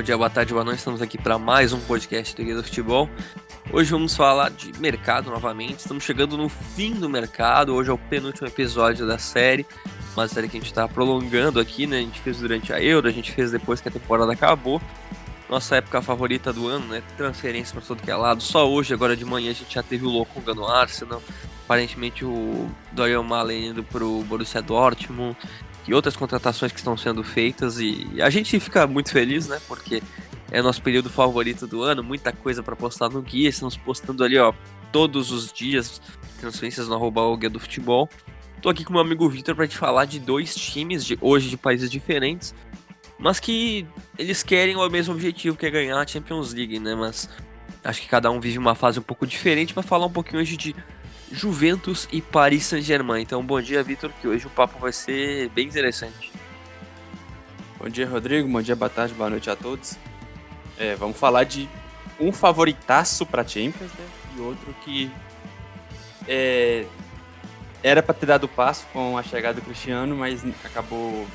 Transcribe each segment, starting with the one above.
bom dia, boa tarde, boa noite. Estamos aqui para mais um podcast do Guia do Futebol. Hoje vamos falar de mercado novamente. Estamos chegando no fim do mercado. Hoje é o penúltimo episódio da série. Uma série que a gente está prolongando aqui, né? A gente fez durante a Euro, a gente fez depois que a temporada acabou. Nossa época favorita do ano, né? Transferência para todo que é lado. Só hoje, agora de manhã, a gente já teve o Lokonga no Arsenal. Aparentemente o Dorian Malen indo pro Borussia Dortmund e outras contratações que estão sendo feitas e a gente fica muito feliz, né? Porque é nosso período favorito do ano, muita coisa para postar no guia, estamos postando ali, ó, todos os dias transferências no arroba guia do futebol. Tô aqui com meu amigo Victor para te falar de dois times de hoje de países diferentes, mas que eles querem o mesmo objetivo que é ganhar a Champions League, né? Mas acho que cada um vive uma fase um pouco diferente para falar um pouquinho hoje de Juventus e Paris Saint-Germain. Então, bom dia, Vitor, que hoje o papo vai ser bem interessante. Bom dia, Rodrigo. Bom dia, boa tarde, boa noite a todos. É, vamos falar de um favoritaço para Champions né? e outro que é, era para ter dado passo com a chegada do Cristiano, mas acabou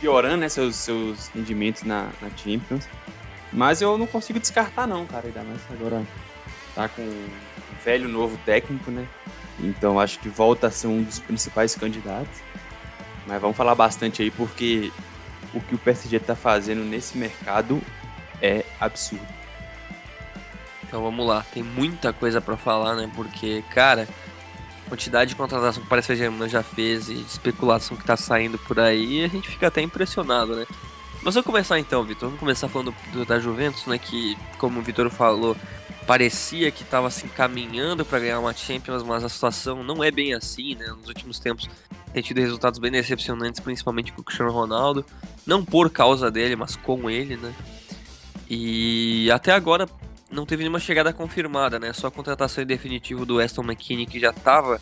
piorando né, seus, seus rendimentos na, na Champions. Mas eu não consigo descartar não, cara, ainda mais agora tá com um velho novo técnico, né? Então acho que volta a ser um dos principais candidatos. Mas vamos falar bastante aí porque o que o PSG está fazendo nesse mercado é absurdo. Então vamos lá, tem muita coisa para falar, né? Porque, cara, quantidade de contratação que o Paris Saint-Germain já fez e especulação que tá saindo por aí, a gente fica até impressionado, né? Mas vamos começar então, Vitor. Vamos começar falando do, da Juventus, né? Que, como o Vitor falou, parecia que estava se encaminhando para ganhar uma Champions, mas a situação não é bem assim, né? Nos últimos tempos tem tido resultados bem decepcionantes, principalmente com o Cristiano Ronaldo, não por causa dele, mas com ele, né? E até agora não teve nenhuma chegada confirmada, né? Só a contratação em definitivo do Aston McKinney que já estava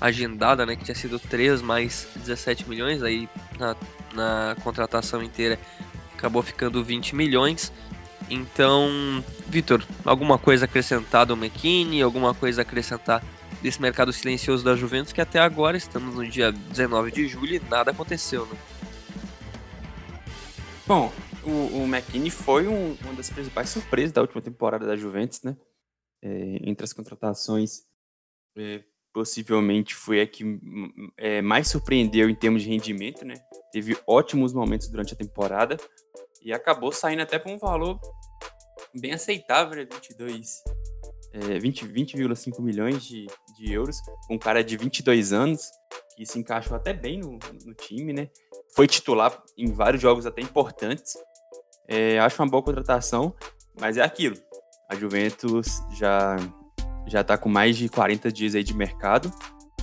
agendada, né? Que tinha sido 3 mais 17 milhões, aí na, na contratação inteira acabou ficando 20 milhões. Então, Vitor, alguma coisa acrescentar do McKinney, alguma coisa acrescentar desse mercado silencioso da Juventus que até agora estamos no dia 19 de julho e nada aconteceu, né? Bom, o, o McKinney foi um, uma das principais surpresas da última temporada da Juventus, né? É, entre as contratações, é, possivelmente foi a que é, mais surpreendeu em termos de rendimento, né? Teve ótimos momentos durante a temporada e acabou saindo até por um valor bem aceitável, né? 22, é, 20,5 20, milhões de, de euros, um cara de 22 anos, que se encaixou até bem no, no time, né? Foi titular em vários jogos até importantes. É, acho uma boa contratação, mas é aquilo. A Juventus já já está com mais de 40 dias aí de mercado,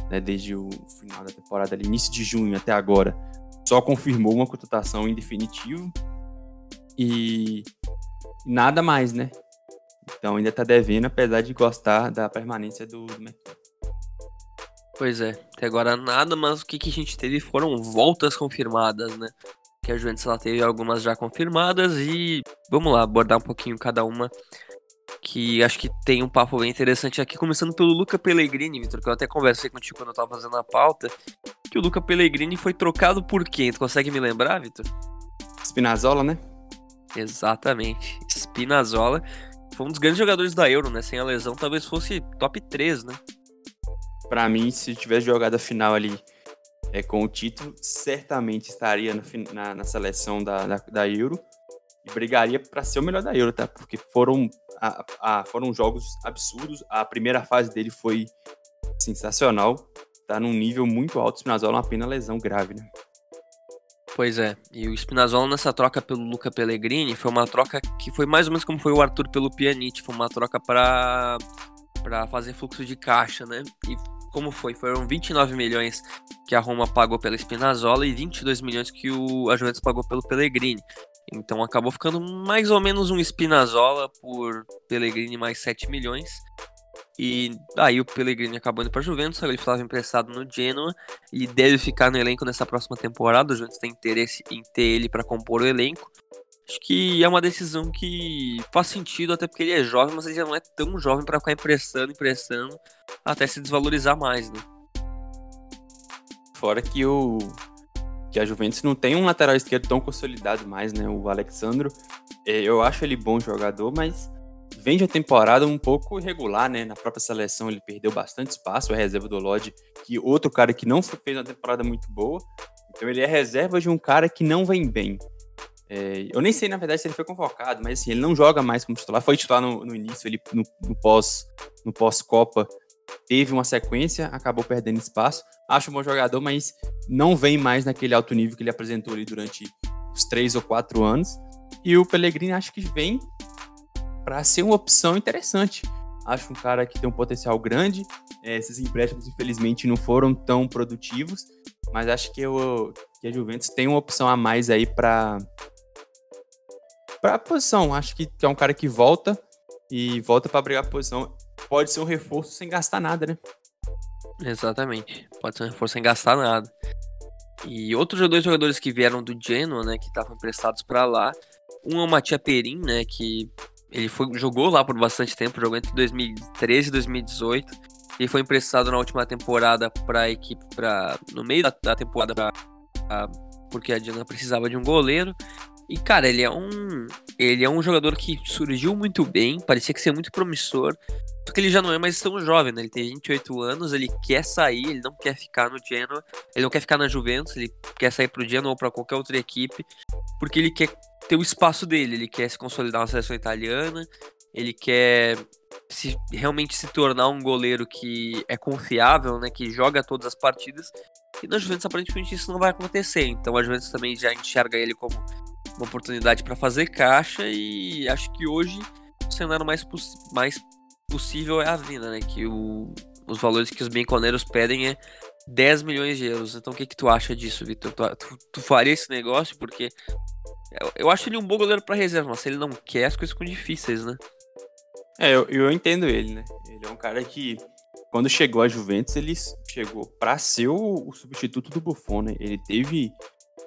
né, desde o final da temporada, ali, início de junho até agora, só confirmou uma contratação em definitivo. E nada mais, né? Então ainda tá devendo, apesar de gostar da permanência do, do Pois é, até agora nada, mas o que, que a gente teve foram voltas confirmadas, né? Que a Juventus ela teve algumas já confirmadas e vamos lá abordar um pouquinho cada uma. Que acho que tem um papo bem interessante aqui, começando pelo Luca Pellegrini, Vitor, que eu até conversei contigo quando eu tava fazendo a pauta. Que o Luca Pellegrini foi trocado por quem? Tu consegue me lembrar, Vitor? Spinazzola, né? Exatamente. Spinazzola foi um dos grandes jogadores da Euro, né? Sem a lesão, talvez fosse top 3, né? Para mim, se tivesse jogado a final ali é, com o título, certamente estaria no, na, na, seleção da, da, da, Euro e brigaria para ser o melhor da Euro, tá? Porque foram, a, a, foram jogos absurdos. A primeira fase dele foi sensacional. Tá num nível muito alto. Spinazzola uma pena lesão grave, né? Pois é, e o Spinazzola nessa troca pelo Luca Pellegrini foi uma troca que foi mais ou menos como foi o Arthur pelo Pjanic, foi uma troca para para fazer fluxo de caixa, né? E como foi? Foram 29 milhões que a Roma pagou pela Spinazzola e 22 milhões que o a Juventus pagou pelo Pellegrini. Então acabou ficando mais ou menos um Spinazzola por Pellegrini mais 7 milhões. E aí o Pellegrini acabou indo para Juventus, ele estava emprestado no Genoa e deve ficar no elenco nessa próxima temporada. O Juventus tem interesse em ter ele para compor o elenco. Acho que é uma decisão que faz sentido, até porque ele é jovem, mas ele já não é tão jovem para ficar emprestando, emprestando, até se desvalorizar mais, né? Fora que o que a Juventus não tem um lateral esquerdo tão consolidado mais, né? O Alexandro É, eu acho ele bom jogador, mas vem de uma temporada um pouco irregular, né? Na própria seleção ele perdeu bastante espaço, a reserva do Lodge, que outro cara que não fez uma temporada muito boa. Então ele é reserva de um cara que não vem bem. É, eu nem sei, na verdade, se ele foi convocado, mas assim, ele não joga mais como titular. Foi titular no, no início, ele no, no pós no pós-Copa teve uma sequência, acabou perdendo espaço. Acho um bom jogador, mas não vem mais naquele alto nível que ele apresentou ali durante os três ou quatro anos. E o Pellegrini acho que vem para ser uma opção interessante. Acho um cara que tem um potencial grande. É, esses empréstimos, infelizmente, não foram tão produtivos, mas acho que, eu, que a Juventus tem uma opção a mais aí para para a posição. Acho que, é um cara que volta e volta para brigar a posição. Pode ser um reforço sem gastar nada, né? Exatamente. Pode ser um reforço sem gastar nada. E outros dois jogadores que vieram do Genoa, né, que estavam emprestados para lá. Um é o Matia Perin, né, que ele foi, jogou lá por bastante tempo, jogou entre 2013 e 2018. Ele foi emprestado na última temporada para a equipe, pra, no meio da, da temporada, pra, porque a Genoa precisava de um goleiro. E, cara, ele é um. Ele é um jogador que surgiu muito bem, parecia que ser muito promissor. Só que ele já não é mais tão jovem, né? Ele tem 28 anos, ele quer sair, ele não quer ficar no Genoa, ele não quer ficar na Juventus, ele quer sair pro Genoa ou pra qualquer outra equipe, porque ele quer ter o espaço dele, ele quer se consolidar na seleção italiana, ele quer se realmente se tornar um goleiro que é confiável, né? Que joga todas as partidas. E na Juventus aparentemente isso não vai acontecer. Então a Juventus também já enxerga ele como uma oportunidade para fazer caixa e acho que hoje o cenário mais, mais possível é a vinda, né? Que o, os valores que os benconeiros pedem é 10 milhões de euros. Então o que, que tu acha disso, Vitor? Tu, tu, tu, faria esse negócio? Porque eu, acho ele um bom goleiro para reserva, mas se ele não quer, as coisas ficam difíceis, né? É, eu, eu entendo ele, né? Ele é um cara que, quando chegou a Juventus, ele chegou para ser o, o, substituto do Buffon, né? Ele teve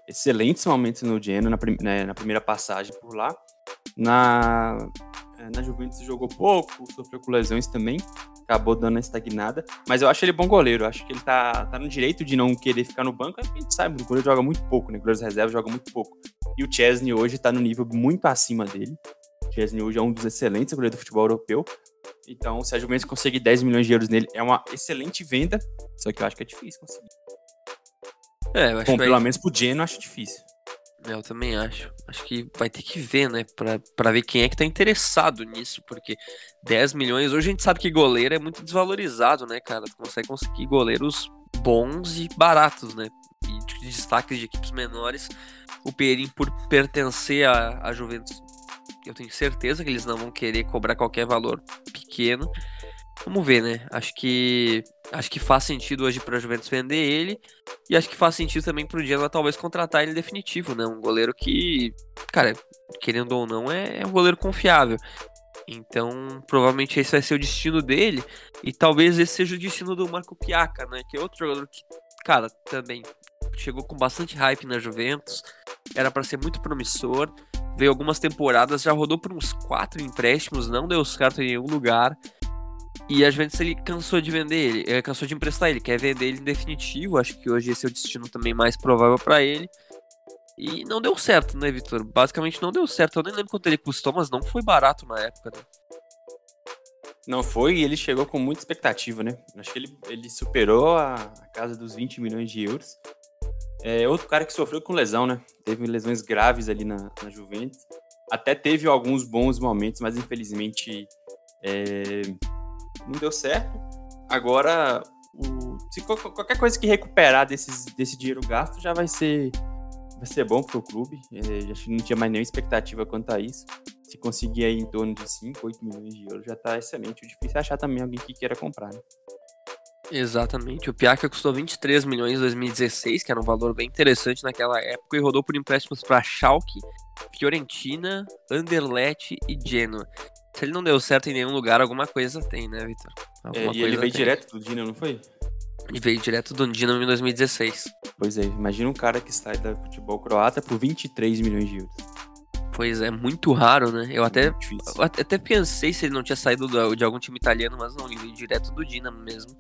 excelentes momentos no Genoa na, né, na primeira passagem por lá. Na, na Juventus jogou pouco, sofreu com lesões também, acabou dando uma estagnada. Mas eu acho ele bom goleiro, acho que ele tá, tá no direito de não querer ficar no banco. A gente sabe, o goleiro joga muito pouco, né? O goleiro reserva joga muito pouco. E o Chesney hoje tá no nível muito acima dele. O Chesney hoje é um dos excelentes goleiros do futebol europeu. Então, se a Juventus conseguir 10 milhões de euros nele, é uma excelente venda. Só que eu acho que é difícil conseguir. É, eu acho Bom, que pelo menos pro Genoa eu acho difícil. Eu também acho. Acho que vai ter que ver, né? Pra, pra ver quem é que tá interessado nisso, porque 10 milhões. Hoje a gente sabe que goleiro é muito desvalorizado, né, cara? Tu consegue conseguir goleiros bons e baratos, né? E de destaques de equipes menores. O Perim, por pertencer à, à Juventus, eu tenho certeza que eles não vão querer cobrar qualquer valor pequeno. Vamos ver, né? Acho que acho que faz sentido hoje para a Juventus vender ele e acho que faz sentido também para o Genoa talvez contratar ele definitivo, né? Um goleiro que, cara, querendo ou não, é, é um goleiro confiável. Então, provavelmente esse vai ser o destino dele e talvez esse seja o destino do Marco Piaca, né? Que é outro jogador que, cara, também chegou com bastante hype na Juventus, era para ser muito promissor, veio algumas temporadas, já rodou por uns quatro empréstimos, não deu certo em nenhum lugar. E a Juventus ele cansou de vender ele, ele cansou de emprestar ele, quer vender ele em definitivo. Acho que hoje esse é o destino também mais provável para ele. E não deu certo, né, Vitor? Basicamente não deu certo. Eu nem lembro quanto ele custou, mas não foi barato na época, né? Não foi, e ele chegou com muita expectativa, né? Acho que ele, ele superou a, a casa dos 20 milhões de euros. É outro cara que sofreu com lesão, né? Teve lesões graves ali na, na Juventus. Até teve alguns bons momentos, mas infelizmente é, não deu certo. Agora, o, se qualquer coisa que recuperar desses, desse dinheiro gasto já vai ser, vai ser bom para o clube. É, acho que não tinha mais nenhuma expectativa quanto a isso. Se conseguir aí em torno de 5, 8 milhões de euros já está excelente. O difícil é achar também alguém que queira comprar, né? Exatamente. O Piaca custou 23 milhões em 2016, que era um valor bem interessante naquela época, e rodou por empréstimos para Schalke, Fiorentina, Anderlecht e Genoa. Se ele não deu certo em nenhum lugar, alguma coisa tem, né, Vitor? É, e ele veio tem. direto do Dino, não foi? Ele veio direto do Dino em 2016. Pois é, imagina um cara que sai da futebol croata por 23 milhões de euros. Pois é, muito raro, né? Eu até, eu até pensei se ele não tinha saído do, de algum time italiano, mas não, ele veio direto do Dinamo mesmo.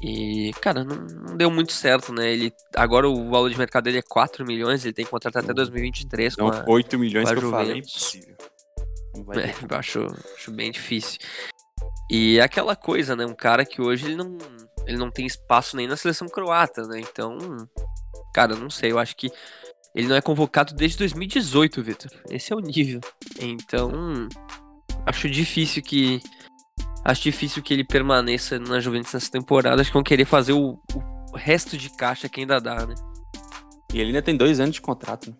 E, cara, não, não, deu muito certo, né? Ele, agora o valor de mercado dele é 4 milhões, ele tem que contratar até 2023 então, com a, 8 milhões com a que eu falei, é impossível. É, eu acho, acho bem difícil. E é aquela coisa, né? Um cara que hoje ele não, ele não tem espaço nem na seleção croata, né? Então, cara, não sei, eu acho que ele não é convocado desde 2018, Vitor. Esse é o nível. Então, acho difícil que Acho difícil que ele permaneça na Juventus nessa temporada. Acho que vão querer fazer o, o resto de caixa que ainda dá, né? E ele ainda tem dois anos de contrato. Né?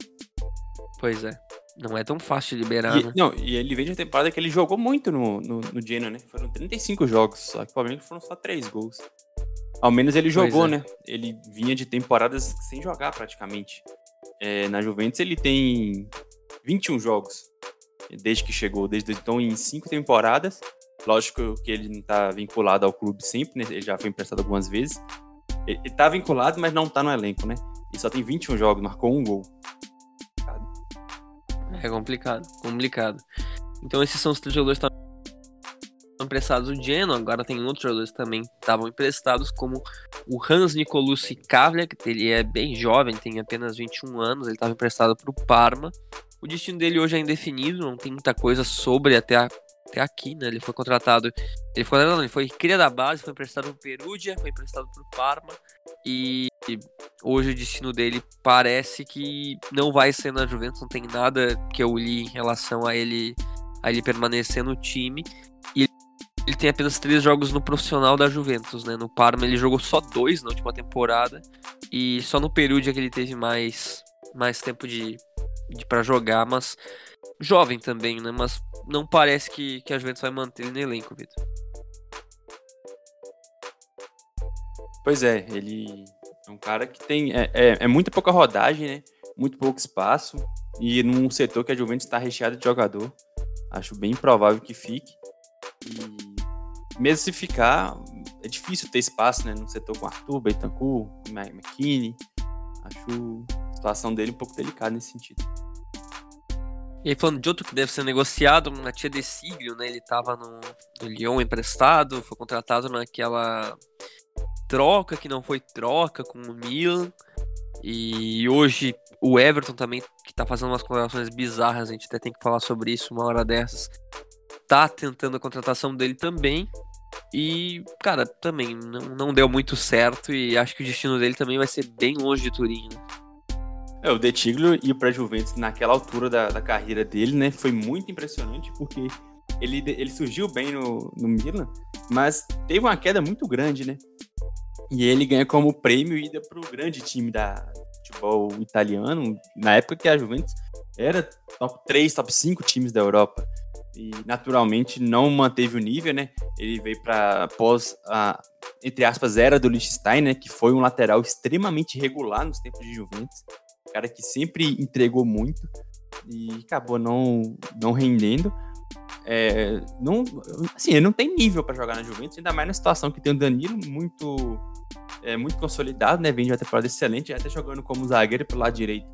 Pois é. Não é tão fácil de liberar, e, né? Não, e ele vem de uma temporada que ele jogou muito no, no, no Genoa, né? Foram 35 jogos, só que provavelmente foram só 3 gols. Ao menos ele jogou, é. né? Ele vinha de temporadas sem jogar praticamente. É, na Juventus ele tem 21 jogos desde que chegou, desde então em cinco temporadas Lógico que ele não está vinculado ao clube sempre, né? Ele já foi emprestado algumas vezes. Ele está vinculado, mas não está no elenco, né? Ele só tem 21 jogos, marcou um gol. É complicado, complicado. Então esses são os três jogadores que estavam emprestados o Genoa, agora tem outros jogadores também que estavam emprestados, como o Hans Nicolucci Kavlia, que ele é bem jovem, tem apenas 21 anos, ele estava emprestado para o Parma. O destino dele hoje é indefinido, não tem muita coisa sobre até a aqui, né? Ele foi contratado. Ele foi, não, ele foi cria da base, foi emprestado pro Perugia, foi emprestado pro Parma. E hoje o destino dele parece que não vai ser na Juventus, não tem nada que eu li em relação a ele a ele permanecer no time. E ele tem apenas três jogos no profissional da Juventus, né? No Parma ele jogou só dois na última temporada. E só no Perugia que ele teve mais, mais tempo de, de para jogar, mas jovem também, né? Mas não parece que, que a Juventus vai manter ele no elenco, Vitor. Pois é, ele é um cara que tem. É, é, é muita pouca rodagem, né? Muito pouco espaço. E num setor que a Juventus está recheada de jogador. Acho bem provável que fique. E mesmo se ficar, é difícil ter espaço, né? Num setor com Arthur, Betancourt, McKinney. Acho a situação dele um pouco delicada nesse sentido. E aí, falando de outro que deve ser negociado, Matia De Siglio, né? Ele estava no, no Lyon emprestado, foi contratado naquela troca que não foi troca com o Milan. E hoje o Everton também, que tá fazendo umas contratações bizarras, a gente até tem que falar sobre isso uma hora dessas. Tá tentando a contratação dele também. E, cara, também não, não deu muito certo. E acho que o destino dele também vai ser bem longe de Turim, né? É, o De Tiglio ir para Juventus naquela altura da, da carreira dele, né, foi muito impressionante porque ele, ele surgiu bem no, no Milan, mas teve uma queda muito grande, né? E ele ganha como prêmio ida para o grande time da futebol italiano, na época que a Juventus era top 3, top 5 times da Europa. E naturalmente não manteve o nível, né? Ele veio para após a entre aspas era do Liechtenstein, né, que foi um lateral extremamente regular nos tempos de Juventus cara que sempre entregou muito e acabou não, não rendendo. É, não, assim, ele não tem nível para jogar na Juventus, ainda mais na situação que tem o Danilo muito é, muito consolidado, né? Vem de uma temporada excelente, até jogando como zagueiro pelo lado direito,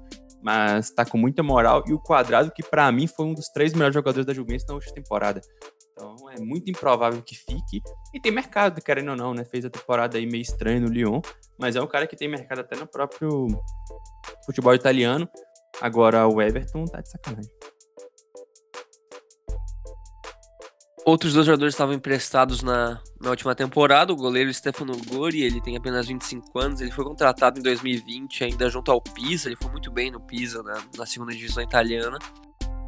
mas tá com muita moral. E o Quadrado, que para mim foi um dos três melhores jogadores da Juventus na última temporada. Então é muito improvável que fique. E tem mercado, querendo ou não, né? Fez a temporada aí meio estranha no Lyon, mas é um cara que tem mercado até no próprio futebol italiano. Agora o Everton tá de sacanagem. Outros dois jogadores estavam emprestados na, na última temporada. O goleiro Stefano Gori, ele tem apenas 25 anos. Ele foi contratado em 2020, ainda junto ao Pisa. Ele foi muito bem no Pisa, na, na segunda divisão italiana.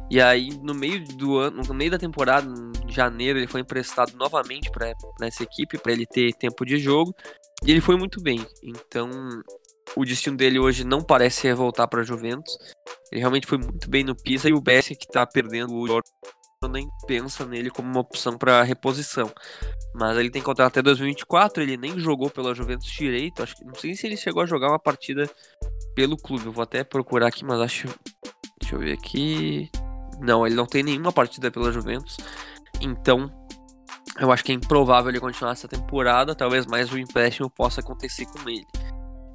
E aí, no meio do ano, no meio da temporada, em janeiro, ele foi emprestado novamente para essa equipe, para ele ter tempo de jogo. E ele foi muito bem. Então, o destino dele hoje não parece voltar para Juventus. Ele realmente foi muito bem no Pisa e o Bessi que está perdendo o nem pensa nele como uma opção para reposição. Mas ele tem contrato até 2024, ele nem jogou pela Juventus direito, acho que não sei se ele chegou a jogar uma partida pelo clube. Eu vou até procurar aqui, mas acho Deixa eu ver aqui. Não, ele não tem nenhuma partida pela Juventus. Então, eu acho que é improvável ele continuar essa temporada. Talvez mais um empréstimo possa acontecer com ele.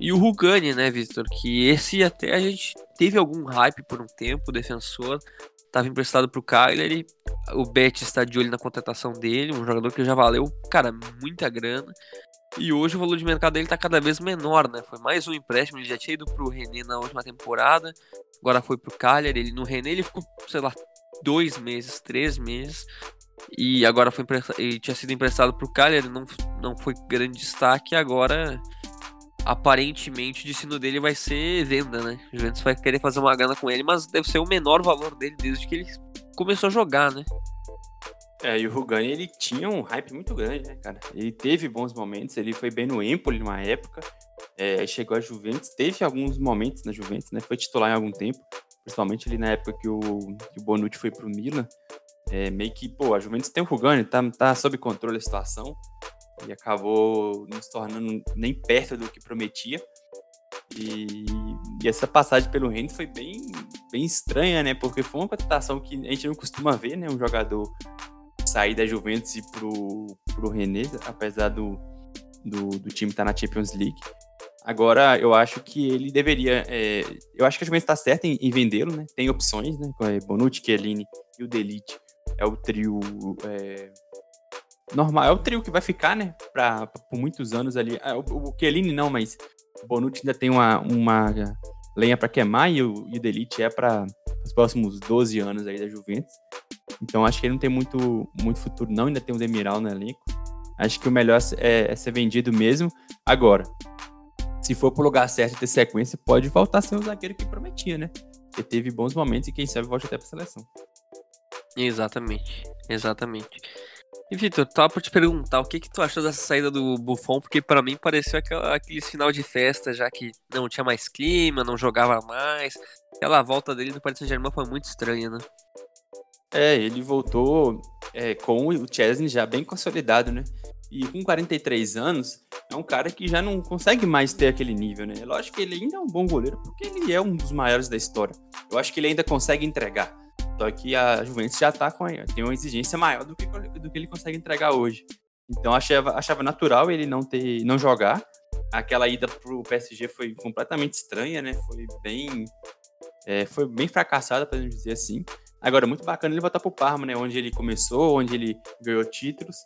E o Rugani, né, Victor? Que esse até a gente teve algum hype por um tempo, defensor. Estava emprestado para o Cagliari. O Betis está de olho na contratação dele, um jogador que já valeu, cara, muita grana. E hoje o valor de mercado dele tá cada vez menor, né? Foi mais um empréstimo, ele já tinha ido pro René na última temporada, agora foi pro Cagliari, ele no René ele ficou, sei lá, dois meses, três meses, e agora foi ele tinha sido emprestado pro Cagliari, não, não foi grande destaque, agora aparentemente o destino dele vai ser venda, né? O Juventus vai querer fazer uma grana com ele, mas deve ser o menor valor dele desde que ele começou a jogar, né? É, e o Rugani, ele tinha um hype muito grande, né, cara? Ele teve bons momentos, ele foi bem no Empoli numa época, é, chegou a Juventus, teve alguns momentos na Juventus, né? Foi titular em algum tempo, principalmente ali na época que o, que o Bonucci foi pro Milan. É, meio que, pô, a Juventus tem o Rugani, tá, tá sob controle a situação, e acabou não se tornando nem perto do que prometia. E, e essa passagem pelo Rennes foi bem, bem estranha, né? Porque foi uma contratação que a gente não costuma ver, né? Um jogador sair da Juventus e pro, pro René, apesar do, do, do time estar tá na Champions League. Agora, eu acho que ele deveria. É, eu acho que a Juventus está certa em, em vendê-lo, né? Tem opções, né? Bonucci, Chiellini e o Delite. É o trio é, normal. É o trio que vai ficar, né? Pra, pra por muitos anos ali. É, o, o não, mas o Bonucci ainda tem uma, uma lenha para queimar e o, e o Delite é para os próximos 12 anos aí da Juventus. Então acho que ele não tem muito, muito futuro, não. Ainda tem o Demiral no elenco. Acho que o melhor é, é ser vendido mesmo. Agora, se for pro lugar certo e ter sequência, pode voltar a ser o zagueiro que prometia, né? Porque teve bons momentos e quem sabe volte até pra seleção. Exatamente, exatamente. E Vitor, tava pra te perguntar o que que tu achou dessa saída do Buffon, porque para mim pareceu aquela, aquele final de festa, já que não tinha mais clima, não jogava mais. Aquela volta dele do Paris Saint-Germain foi muito estranha, né? É, ele voltou é, com o Chesney já bem consolidado, né? E com 43 anos, é um cara que já não consegue mais ter aquele nível, né? Lógico que ele ainda é um bom goleiro, porque ele é um dos maiores da história. Eu acho que ele ainda consegue entregar. Só que a Juventus já tá com tem uma exigência maior do que, do que ele consegue entregar hoje. Então achava, achava natural ele não ter não jogar. Aquela ida pro PSG foi completamente estranha, né? Foi bem é, foi bem fracassada, para dizer assim. Agora, muito bacana ele voltar pro Parma, né? Onde ele começou, onde ele ganhou títulos.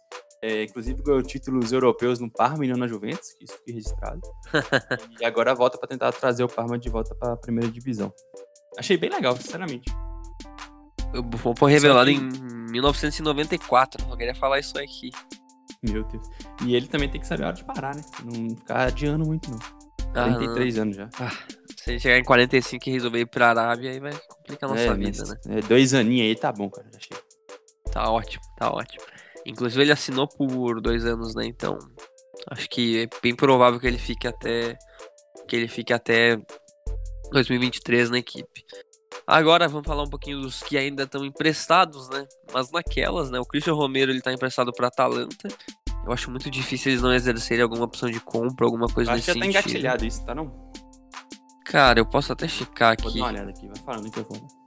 É, inclusive ganhou títulos europeus no Parma e não na Juventus, que isso fica registrado. e agora volta para tentar trazer o Parma de volta para a primeira divisão. Achei bem legal, sinceramente. O Buffon foi revelado em 1994, eu queria falar isso aqui. Meu Deus. E ele também tem que saber a hora de parar, né? Não ficar adiando muito, não. Ah, 43 não. anos já. Ah, se ele chegar em 45 e resolver ir pra Arábia, aí vai complicar a nossa é, vida, né? É, dois aninhos aí tá bom, cara. Achei. Tá ótimo, tá ótimo. Inclusive ele assinou por dois anos, né? Então, acho que é bem provável que ele fique até que ele fique até 2023 na equipe. Agora vamos falar um pouquinho dos que ainda estão emprestados, né? Mas naquelas, né? O Christian Romero ele tá emprestado para Atalanta. Eu acho muito difícil eles não exercerem alguma opção de compra, alguma coisa acho sentido. Acho que já tá engatilhado isso, tá não? Cara, eu posso até checar aqui. Vou dar uma olhada aqui, vai falando que eu vou.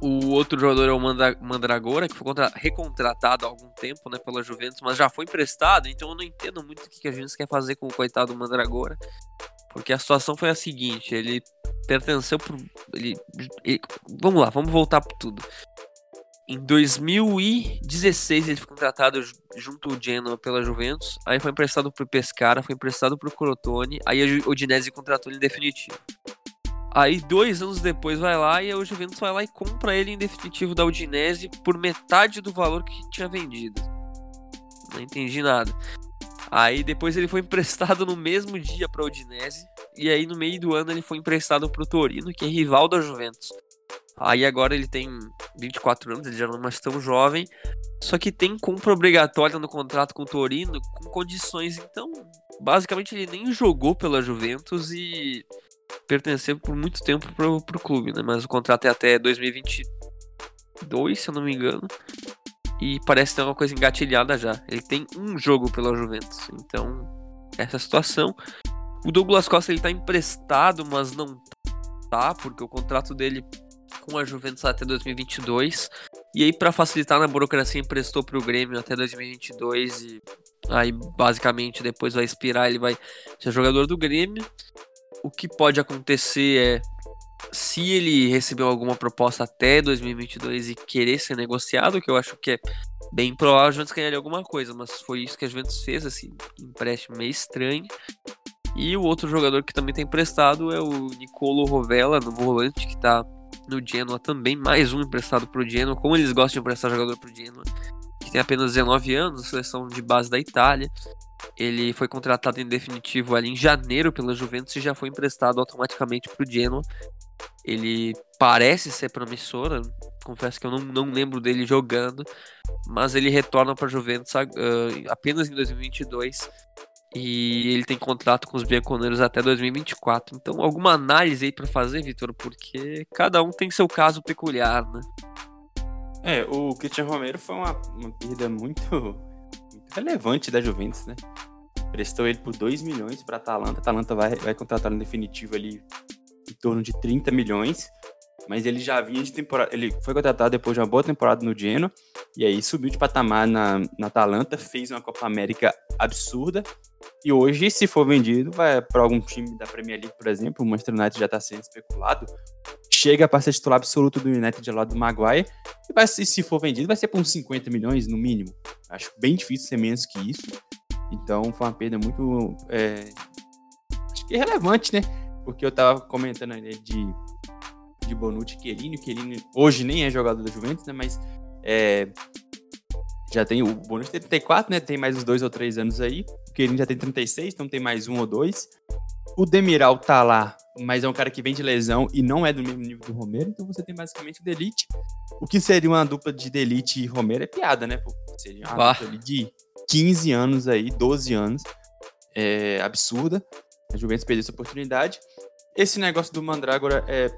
O outro jogador é o Mandragora, que foi contra... recontratado há algum tempo né, pela Juventus, mas já foi emprestado, então eu não entendo muito o que a Juventus quer fazer com o coitado do Mandragora. Porque a situação foi a seguinte, ele pertenceu pro. Ele, ele, vamos lá, vamos voltar por tudo. Em 2016 ele foi contratado junto ao Genoa pela Juventus, aí foi emprestado pro Pescara, foi emprestado pro Crotone, aí o Udinese contratou ele em definitivo. Aí dois anos depois vai lá e o Juventus vai lá e compra ele em definitivo da Udinese por metade do valor que tinha vendido. Não entendi nada. Aí depois ele foi emprestado no mesmo dia para o Udinese. E aí no meio do ano ele foi emprestado para o Torino, que é rival da Juventus. Aí agora ele tem 24 anos, ele já não é mais tão jovem. Só que tem compra obrigatória no contrato com o Torino, com condições. Então, basicamente ele nem jogou pela Juventus e pertenceu por muito tempo pro, pro clube, né? Mas o contrato é até 2022, se eu não me engano. E parece ter uma coisa engatilhada já. Ele tem um jogo pela Juventus. Então, essa situação. O Douglas Costa ele tá emprestado, mas não tá, porque o contrato dele com a Juventus até 2022. E aí, para facilitar na burocracia, emprestou para o Grêmio até 2022. E aí, basicamente, depois vai expirar, ele vai ser jogador do Grêmio. O que pode acontecer é se ele recebeu alguma proposta até 2022 e querer ser negociado, que eu acho que é bem provável, a Juventus ganharia alguma coisa, mas foi isso que a Juventus fez, esse empréstimo meio estranho. E o outro jogador que também tem emprestado é o Nicolo Rovella, no volante, que está no Genoa também, mais um emprestado para o Genoa, como eles gostam de emprestar jogador para o Genoa, que tem apenas 19 anos, seleção de base da Itália. Ele foi contratado em definitivo ali em janeiro pela Juventus e já foi emprestado automaticamente para o Genoa. Ele parece ser promissor, confesso que eu não, não lembro dele jogando, mas ele retorna para a Juventus uh, apenas em 2022 e ele tem contrato com os bianconeiros até 2024. Então, alguma análise aí para fazer, Vitor? Porque cada um tem seu caso peculiar, né? É, o Cristiano Romero foi uma, uma perda muito, muito relevante da Juventus, né? Prestou ele por 2 milhões para a Atalanta. A Atalanta vai, vai contratar no definitivo ali torno de 30 milhões. Mas ele já vinha de temporada. Ele foi contratado depois de uma boa temporada no Genoa. E aí subiu de patamar na, na Atalanta, fez uma Copa América absurda. E hoje, se for vendido, vai para algum time da Premier League, por exemplo, o Manchester United já está sendo especulado. Chega para ser titular absoluto do United de lado do Maguire. E vai, se for vendido, vai ser por uns 50 milhões no mínimo. Acho bem difícil ser menos que isso. Então foi uma perda muito. É, acho que relevante, né? Porque eu tava comentando ali de, de Bonucci e Chiellini. O Chiellini hoje nem é jogador da Juventus, né? Mas é, já tem o Bonucci tem 34, né? Tem mais uns dois ou três anos aí. O Chiellini já tem 36, então tem mais um ou dois. O Demiral tá lá, mas é um cara que vem de lesão e não é do mesmo nível do Romero, então você tem basicamente o Delite. O que seria uma dupla de Delite e Romero é piada, né? Pô? Seria uma dupla de 15 anos aí, 12 anos. É absurda. A Juventus perdeu essa oportunidade. Esse negócio do Mandrágora é.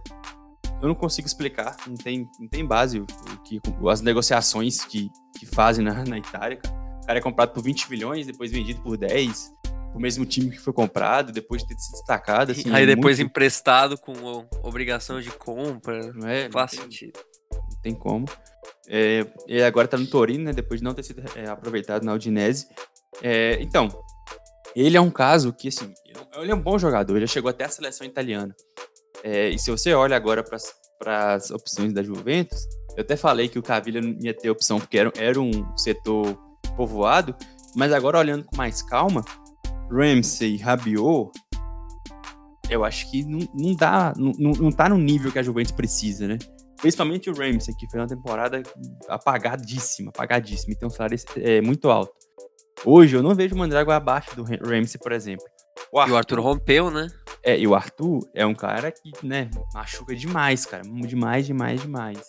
Eu não consigo explicar, não tem, não tem base o, que, as negociações que, que fazem na, na Itália. O cara é comprado por 20 milhões, depois vendido por 10 o mesmo time que foi comprado, depois de ter se destacado. Assim, Aí é depois muito... emprestado com obrigação de compra. Não é? Faz não sentido. Não tem como. É, e agora tá no Torino, né? Depois de não ter sido é, aproveitado na Udinese. É, então, ele é um caso que, assim, ele é um bom jogador, ele chegou até a seleção italiana. É, e se você olha agora para as opções da Juventus, eu até falei que o Cavilha não ia ter opção porque era, era um setor povoado, mas agora olhando com mais calma, Ramsey, Rabiot, eu acho que não, não dá, não, não tá no nível que a Juventus precisa, né? Principalmente o Ramsey, que fez uma temporada apagadíssima, apagadíssima, e tem um salário é, muito alto. Hoje eu não vejo o Mandrago abaixo do Ramsey, por exemplo. O Arthur, e o Arthur rompeu, né? É, e o Arthur é um cara que, né, machuca demais, cara. Demais, demais, demais.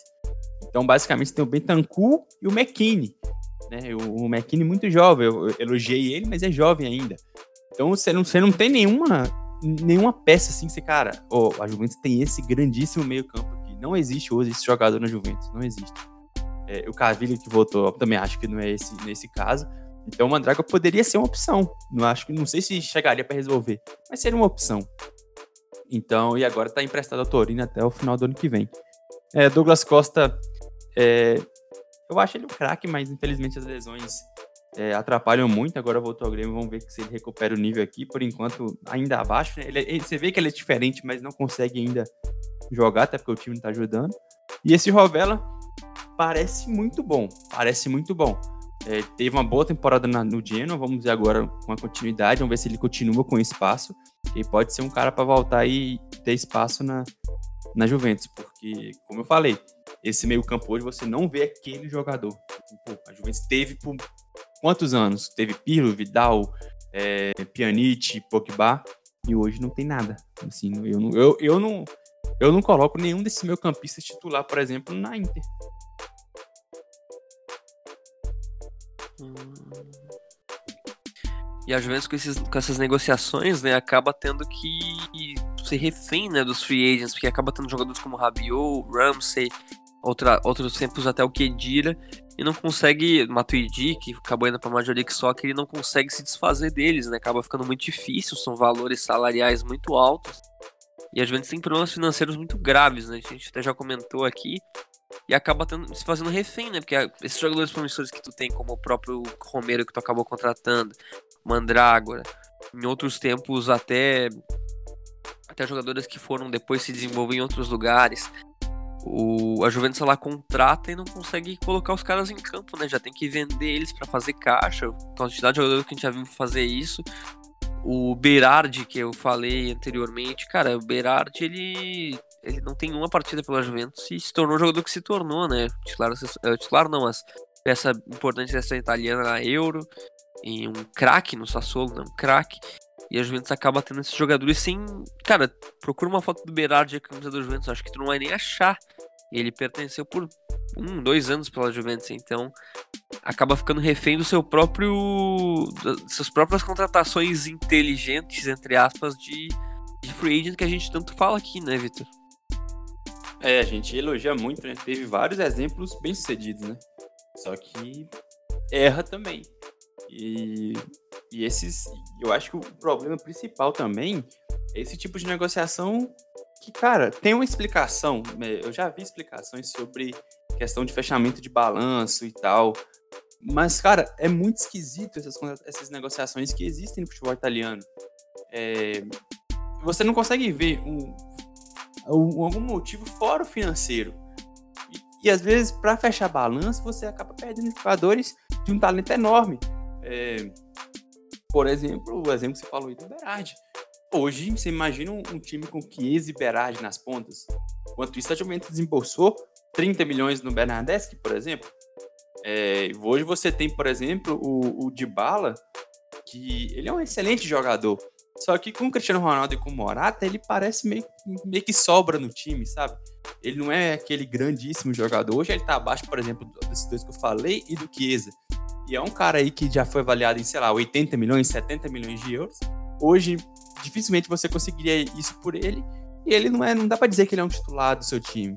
Então, basicamente, tem o Bentancur e o McKinney. Né? O, o McKinney muito jovem. Eu, eu elogiei ele, mas é jovem ainda. Então, você não, você não tem nenhuma, nenhuma peça assim, você, cara, oh, a Juventus tem esse grandíssimo meio campo aqui. Não existe hoje esse jogador na Juventus, não existe. É, o Cavilho que voltou, também acho que não é esse nesse caso. Então o Mandraga poderia ser uma opção. Não acho que não sei se chegaria para resolver, mas seria uma opção. Então, e agora está emprestado ao Torino até o final do ano que vem. É, Douglas Costa, é, eu acho ele um craque, mas infelizmente as lesões é, atrapalham muito. Agora voltou ao Grêmio, vamos ver se ele recupera o nível aqui. Por enquanto, ainda abaixo. Né? Ele, ele, você vê que ele é diferente, mas não consegue ainda jogar, até porque o time não está ajudando. E esse Rovella parece muito bom, parece muito bom. É, teve uma boa temporada na, no Genoa, vamos ver agora com a continuidade, vamos ver se ele continua com espaço. E pode ser um cara para voltar e ter espaço na, na Juventus, porque, como eu falei, esse meio-campo hoje você não vê aquele jogador. Pô, a Juventus teve por quantos anos? Teve Pirlo, Vidal, é, Pjanic, Pogba, e hoje não tem nada. Assim, eu eu, eu não, eu não coloco nenhum desses meio-campistas titular, por exemplo, na Inter. E a Juventus com, esses, com essas negociações, né, acaba tendo que ser refém, né, dos free agents, porque acaba tendo jogadores como Rabiot, Ramsey, outra, outros tempos até o Kedira, e não consegue, Matuidi, que acabou indo pra Major League Soccer, ele não consegue se desfazer deles, né, acaba ficando muito difícil, são valores salariais muito altos, e a Juventus tem problemas financeiros muito graves, né, a gente até já comentou aqui, e acaba tendo, se fazendo refém, né? Porque esses jogadores promissores que tu tem, como o próprio Romero que tu acabou contratando, Mandrágora, em outros tempos até até jogadores que foram depois se desenvolver em outros lugares. O, a Juventus lá contrata e não consegue colocar os caras em campo, né? Já tem que vender eles para fazer caixa. A quantidade de jogadores que a gente já viu fazer isso. O Berardi, que eu falei anteriormente, cara, o Berardi, ele, ele não tem uma partida pela Juventus e se tornou o jogador que se tornou, né? Titular, uh, titular não, mas peça importante dessa italiana na Euro, e um craque no Sassuolo, né? Um craque. E a Juventus acaba tendo esses jogadores sem. Cara, procura uma foto do Berardi a camisa da Juventus, acho que tu não vai nem achar. Ele pertenceu por um, dois anos pela Juventus, então acaba ficando refém do seu próprio. das suas próprias contratações inteligentes, entre aspas, de, de free agent que a gente tanto fala aqui, né, Vitor? É, a gente elogia muito, né? Teve vários exemplos bem sucedidos, né? Só que erra também. E, e esses. Eu acho que o problema principal também é esse tipo de negociação que, cara, tem uma explicação. Né? Eu já vi explicações sobre questão de fechamento de balanço e tal. Mas, cara, é muito esquisito essas, essas negociações que existem no futebol italiano. É, você não consegue ver um, algum motivo fora o financeiro. E, e às vezes, para fechar balanço, você acaba perdendo jogadores de um talento enorme. É, por exemplo, o exemplo que você falou aí do Berardi. Hoje, você imagina um, um time com Chiesa e Berardi nas pontas. Enquanto isso, a Juventus desembolsou 30 milhões no Bernardeschi, por exemplo. É, hoje você tem, por exemplo, o, o Dybala, que ele é um excelente jogador. Só que com o Cristiano Ronaldo e com o Morata, ele parece meio, meio que sobra no time, sabe? Ele não é aquele grandíssimo jogador. Hoje ele tá abaixo, por exemplo, desses dois que eu falei e do Chiesa. E é um cara aí que já foi avaliado em, sei lá, 80 milhões, 70 milhões de euros. Hoje, dificilmente você conseguiria isso por ele. E ele não é, não dá para dizer que ele é um titular do seu time.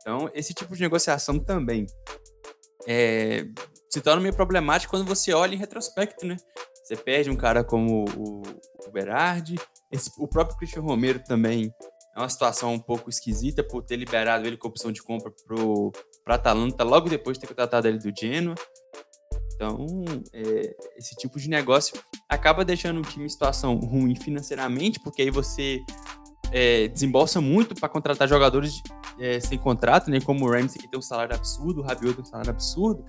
Então, esse tipo de negociação também é, se torna meio problemático quando você olha em retrospecto, né? Você perde um cara como o, o Berardi, esse, o próprio Christian Romero também é uma situação um pouco esquisita por ter liberado ele com opção de compra para Atalanta logo depois de ter contratado ele do Genoa. Então, é, esse tipo de negócio acaba deixando o time em situação ruim financeiramente, porque aí você é, desembolsa muito para contratar jogadores é, sem contrato, né? Como o Ramsey, que tem um salário absurdo, o Rabiot tem um salário absurdo,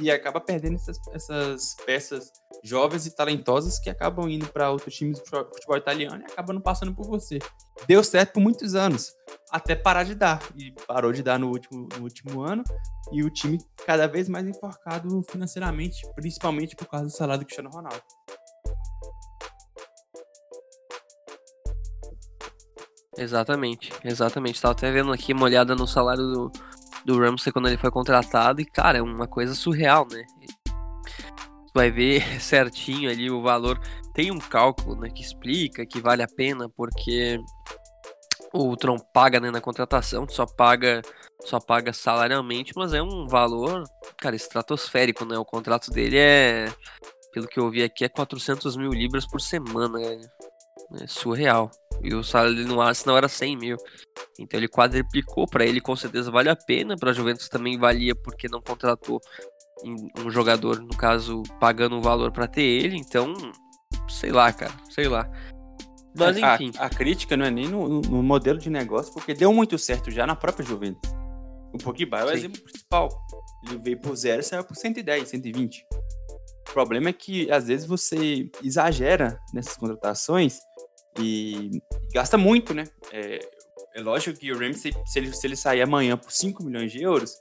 e acaba perdendo essas, essas peças jovens e talentosas que acabam indo para outros times do futebol italiano e acabam não passando por você. Deu certo por muitos anos, até parar de dar. E parou de dar no último, no último ano. E o time cada vez mais enforcado financeiramente, principalmente por causa do salário do Cristiano Ronaldo. Exatamente, exatamente. Tava até vendo aqui uma olhada no salário do, do Ramsey quando ele foi contratado e, cara, é uma coisa surreal, né? vai ver certinho ali o valor. Tem um cálculo né, que explica que vale a pena, porque o Tron paga né, na contratação, só paga só paga salarialmente, mas é um valor, cara, estratosférico, né? O contrato dele é, pelo que eu vi aqui, é 400 mil libras por semana, né? é surreal. E o salário dele no Arsenal era 100 mil. Então ele quadriplicou, para ele com certeza vale a pena, para a Juventus também valia porque não contratou um jogador, no caso, pagando um valor para ter ele, então, sei lá, cara, sei lá. Mas enfim. A, a crítica não é nem no, no, modelo de negócio, porque deu muito certo já na própria Juventus. O Pogba é o Sim. exemplo principal. Ele veio por zero e saiu por 110, 120. O problema é que às vezes você exagera nessas contratações e, gasta muito, né? É, é, lógico que o Ramsey, se ele, se ele sair amanhã por 5 milhões de euros,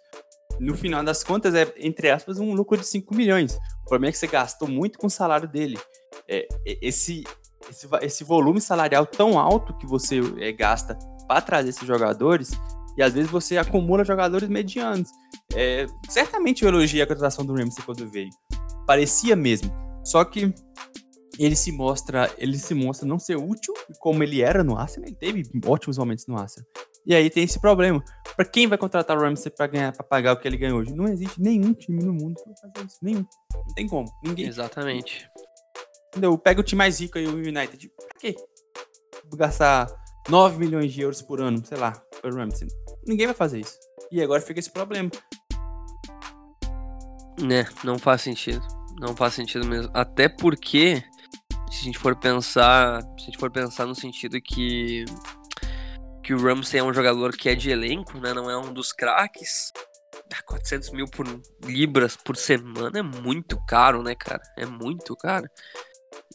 no final das contas, é, entre aspas, um lucro de 5 milhões. O problema é que você gastou muito com o salário dele. É, esse, esse, esse volume salarial tão alto que você é, gasta para trazer esses jogadores, e às vezes você acumula jogadores medianos. É, certamente eu elogiei a contratação do Ramsey quando veio. Parecia mesmo. Só que ele se mostra, ele se mostra não ser útil como ele era no Arsenal. Ele teve ótimos momentos no Arsenal. E aí tem esse problema. Para quem vai contratar o Ramsey para ganhar, para pagar o que ele ganha hoje? Não existe nenhum time no mundo que vai fazer isso. Nenhum. Não tem como. Ninguém. Exatamente. Entendeu? Pega o time mais rico aí, o United. Pra quê? Vou gastar 9 milhões de euros por ano, sei lá, o Ramsey. Ninguém vai fazer isso. E agora fica esse problema. Né, não faz sentido. Não faz sentido mesmo. Até porque se a gente for pensar, se a gente for pensar no sentido que que o Ramsey é um jogador que é de elenco, né? Não é um dos craques. 400 mil por libras por semana é muito caro, né, cara? É muito caro.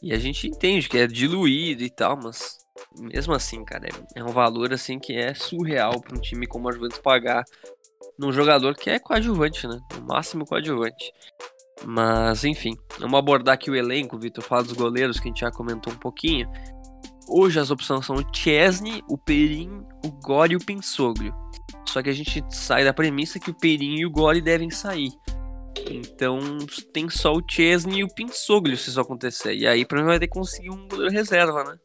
E a gente entende que é diluído e tal, mas mesmo assim, cara, é, é um valor assim que é surreal para um time como a Juventus pagar num jogador que é coadjuvante, né? No máximo coadjuvante. Mas, enfim, vamos abordar aqui o elenco, Vitor. Fala dos goleiros que a gente já comentou um pouquinho. Hoje as opções são o Chesney, o Perin, o Gore e o Pinsoglio. Só que a gente sai da premissa que o Perin e o Gore devem sair. Então tem só o Chesney e o Pinsoglio se isso acontecer. E aí mim vai ter que conseguir um goleiro reserva, né?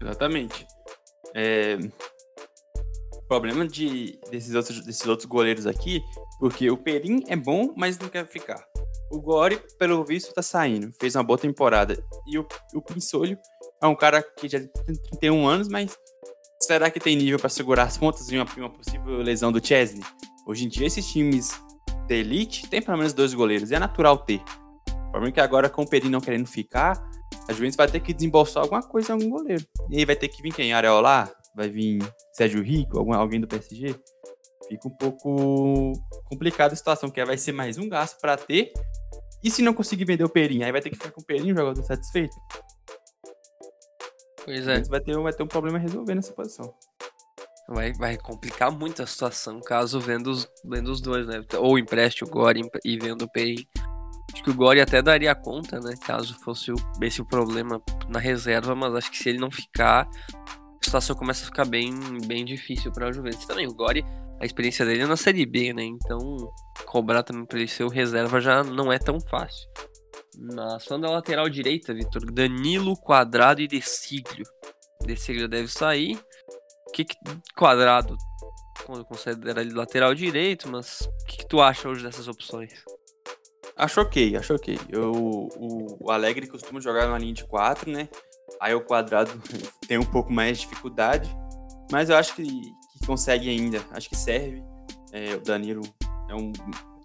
Exatamente. É... Problema de, desses, outros, desses outros goleiros aqui, porque o Perim é bom, mas não quer ficar. O Gore, pelo visto, tá saindo. Fez uma boa temporada. E o, o Pinsolho é um cara que já tem 31 anos, mas será que tem nível para segurar as pontas em uma, uma, possível lesão do Chesney? Hoje em dia, esses times de elite têm pelo menos dois goleiros. E é natural ter. O problema é que agora, com o Perim não querendo ficar, a Juventus vai ter que desembolsar alguma coisa em algum goleiro. E aí vai ter que vir quem? Areola? Vai vir Sérgio Rico? Algum, alguém do PSG? Fica um pouco complicada a situação, porque vai ser mais um gasto para ter. E se não conseguir vender o Perim? Aí vai ter que ficar com o Perim, o jogador satisfeito. Pois é. Vai ter, vai ter um problema a resolver nessa posição. Vai, vai complicar muito a situação caso venda os, venda os dois, né? Ou empreste o Gore e venda o Perim. Acho que o Gore até daria conta, né? Caso fosse o, esse o problema na reserva, mas acho que se ele não ficar, situação começa a ficar bem, bem difícil para o Juventus também. O Gore, a experiência dele é na Série B, né? Então, cobrar também para ele ser o reserva já não é tão fácil. Na só da lateral direita, Vitor, Danilo, Quadrado e Deciglio. Deciglio deve sair. Que, que Quadrado quando considera ele lateral direito, mas o que, que tu acha hoje dessas opções? Acho ok, acho ok. Eu, o, o Alegre costuma jogar na linha de 4, né? Aí o quadrado tem um pouco mais de dificuldade, mas eu acho que, que consegue ainda. Acho que serve. É, o Danilo é um